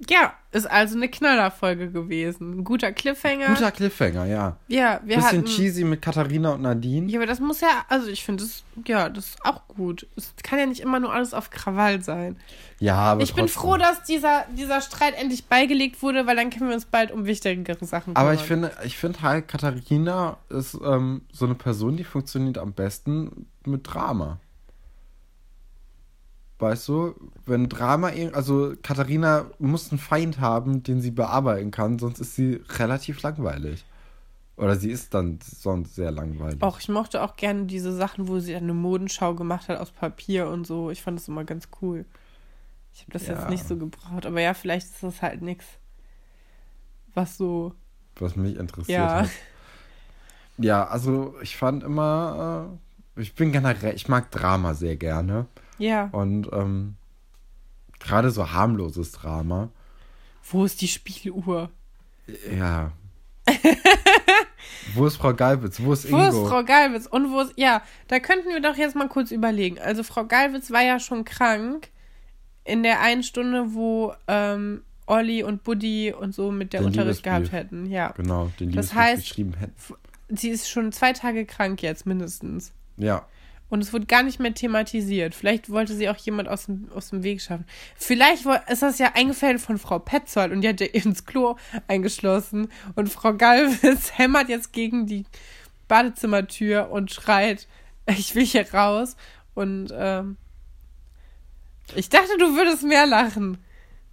Ja, ist also eine Knallerfolge gewesen. Ein guter Cliffhanger. Guter Cliffhanger, ja. ja, wir Bisschen hatten. cheesy mit Katharina und Nadine. Ja, aber das muss ja, also ich finde das, ja, das ist auch gut. Es kann ja nicht immer nur alles auf Krawall sein. Ja, aber ich bin trotzdem. froh, dass dieser, dieser Streit endlich beigelegt wurde, weil dann können wir uns bald um wichtigere Sachen kümmern. Aber ich finde, ich finde halt, Katharina ist ähm, so eine Person, die funktioniert am besten mit Drama. Weißt du, wenn Drama, also Katharina muss einen Feind haben, den sie bearbeiten kann, sonst ist sie relativ langweilig. Oder sie ist dann sonst sehr langweilig. auch, ich mochte auch gerne diese Sachen, wo sie eine Modenschau gemacht hat aus Papier und so. Ich fand das immer ganz cool. Ich habe das Ja. jetzt nicht so gebraucht, aber ja, vielleicht ist das halt nichts, was so, was mich interessiert ja. hat. Ja, also ich fand immer, äh, ich bin generell, ich mag Drama sehr gerne. Ja. Und ähm, gerade so harmloses Drama. Wo ist die Spieluhr? Ja. [laughs] Wo ist Frau Galwitz? Wo ist Wo Ingo? ist Frau Galwitz? Und wo ist. Ja, da könnten wir doch jetzt mal kurz überlegen. Also, Frau Galwitz war ja schon krank in der einen Stunde, wo ähm, Olli und Buddy und so mit der Den Unterricht gehabt hätten. Ja. Genau, den Das Liebesbrief heißt- geschrieben hätten. sie ist schon zwei Tage krank jetzt mindestens. Ja. Und es wurde gar nicht mehr thematisiert. Vielleicht wollte sie auch jemand aus dem, aus dem Weg schaffen. Vielleicht ist das ja eingefallen von Frau Petzold und die hat ja ins Klo eingeschlossen. Und Frau Galvis [laughs] hämmert jetzt gegen die Badezimmertür und schreit, ich will hier raus. Und ähm, ich dachte, du würdest mehr lachen.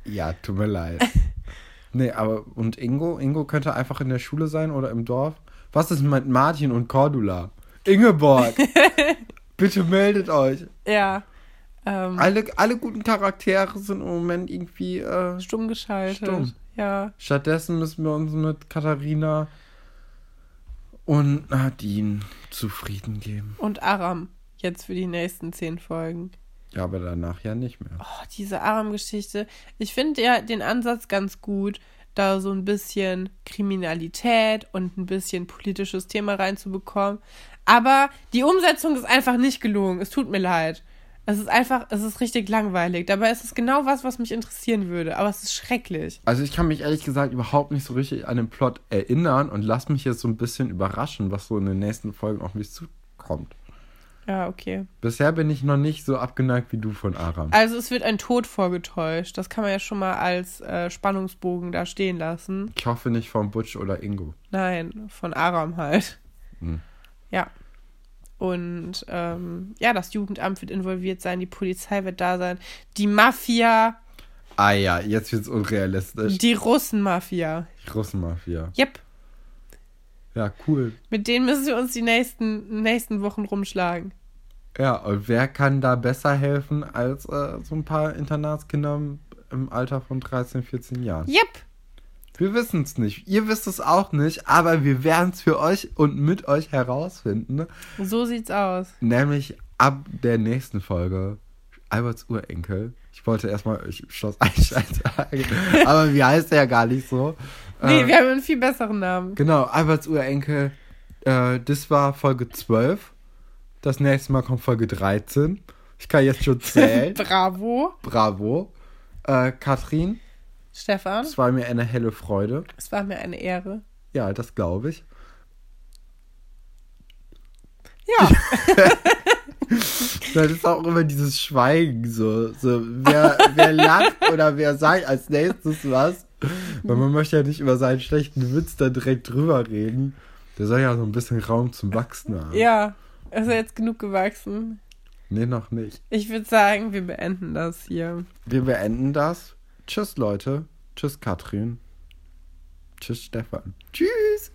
Ja, tut mir leid. [laughs] nee, aber und Ingo? Ingo könnte einfach in der Schule sein oder im Dorf. Was ist mit Martin und Cordula? Ingeborg! [laughs] Bitte meldet euch. Ja. Ähm, alle, alle guten Charaktere sind im Moment irgendwie äh, stumm geschaltet. Stumm. Ja. Stattdessen müssen wir uns mit Katharina und Nadine zufrieden geben. Und Aram jetzt für die nächsten zehn Folgen. Ja, aber danach ja nicht mehr. Oh, diese Aram-Geschichte. Ich finde ja den Ansatz ganz gut, da so ein bisschen Kriminalität und ein bisschen politisches Thema reinzubekommen. Aber die Umsetzung ist einfach nicht gelungen. Es tut mir leid. Es ist einfach, es ist richtig langweilig. Dabei ist es genau was, was mich interessieren würde. Aber es ist schrecklich. Also ich kann mich ehrlich gesagt überhaupt nicht so richtig an den Plot erinnern und lass mich jetzt so ein bisschen überraschen, was so in den nächsten Folgen auf mich zukommt. Ja, okay. Bisher bin ich noch nicht so abgeneigt wie du von Aram. Also es wird ein Tod vorgetäuscht. Das kann man ja schon mal als äh, Spannungsbogen da stehen lassen. Ich hoffe nicht von Butch oder Ingo. Nein, von Aram halt. Hm. Ja. Und ähm, ja, das Jugendamt wird involviert sein, die Polizei wird da sein, die Mafia. Ah ja, jetzt wird es unrealistisch. Die Russenmafia. Die Russenmafia. Yep. Ja, cool. Mit denen müssen wir uns die nächsten, nächsten Wochen rumschlagen. Ja, und wer kann da besser helfen als äh, so ein paar Internatskinder im Alter von 13, 14 Jahren? Yep. Wir wissen es nicht. Ihr wisst es auch nicht, aber wir werden es für euch und mit euch herausfinden. So sieht's aus. Nämlich ab der nächsten Folge Alberts Urenkel. Ich wollte erstmal ich Schloss Einstein sagen, [laughs] aber wie heißt der ja gar nicht so. Nee, äh, wir haben einen viel besseren Namen. Genau, Alberts Urenkel. Äh, das war Folge 12. Das nächste Mal kommt Folge 13. Ich kann jetzt schon [laughs] zählen. Bravo. Bravo. Äh, Katrin. Stefan. Es war mir eine helle Freude. Es war mir eine Ehre. Ja, das glaube ich. Ja. [laughs] das ist auch immer dieses Schweigen so. so wer, wer lacht oder wer sagt als nächstes was. Weil man möchte ja nicht über seinen schlechten Witz da direkt drüber reden. Der soll ja so ein bisschen Raum zum Wachsen haben. Ja, ist er jetzt genug gewachsen? Nee, noch nicht. Ich würde sagen, wir beenden das hier. Wir beenden das. Tschüss, Leute. Tschüss, Katrin. Tschüss, Stefan. Tschüss.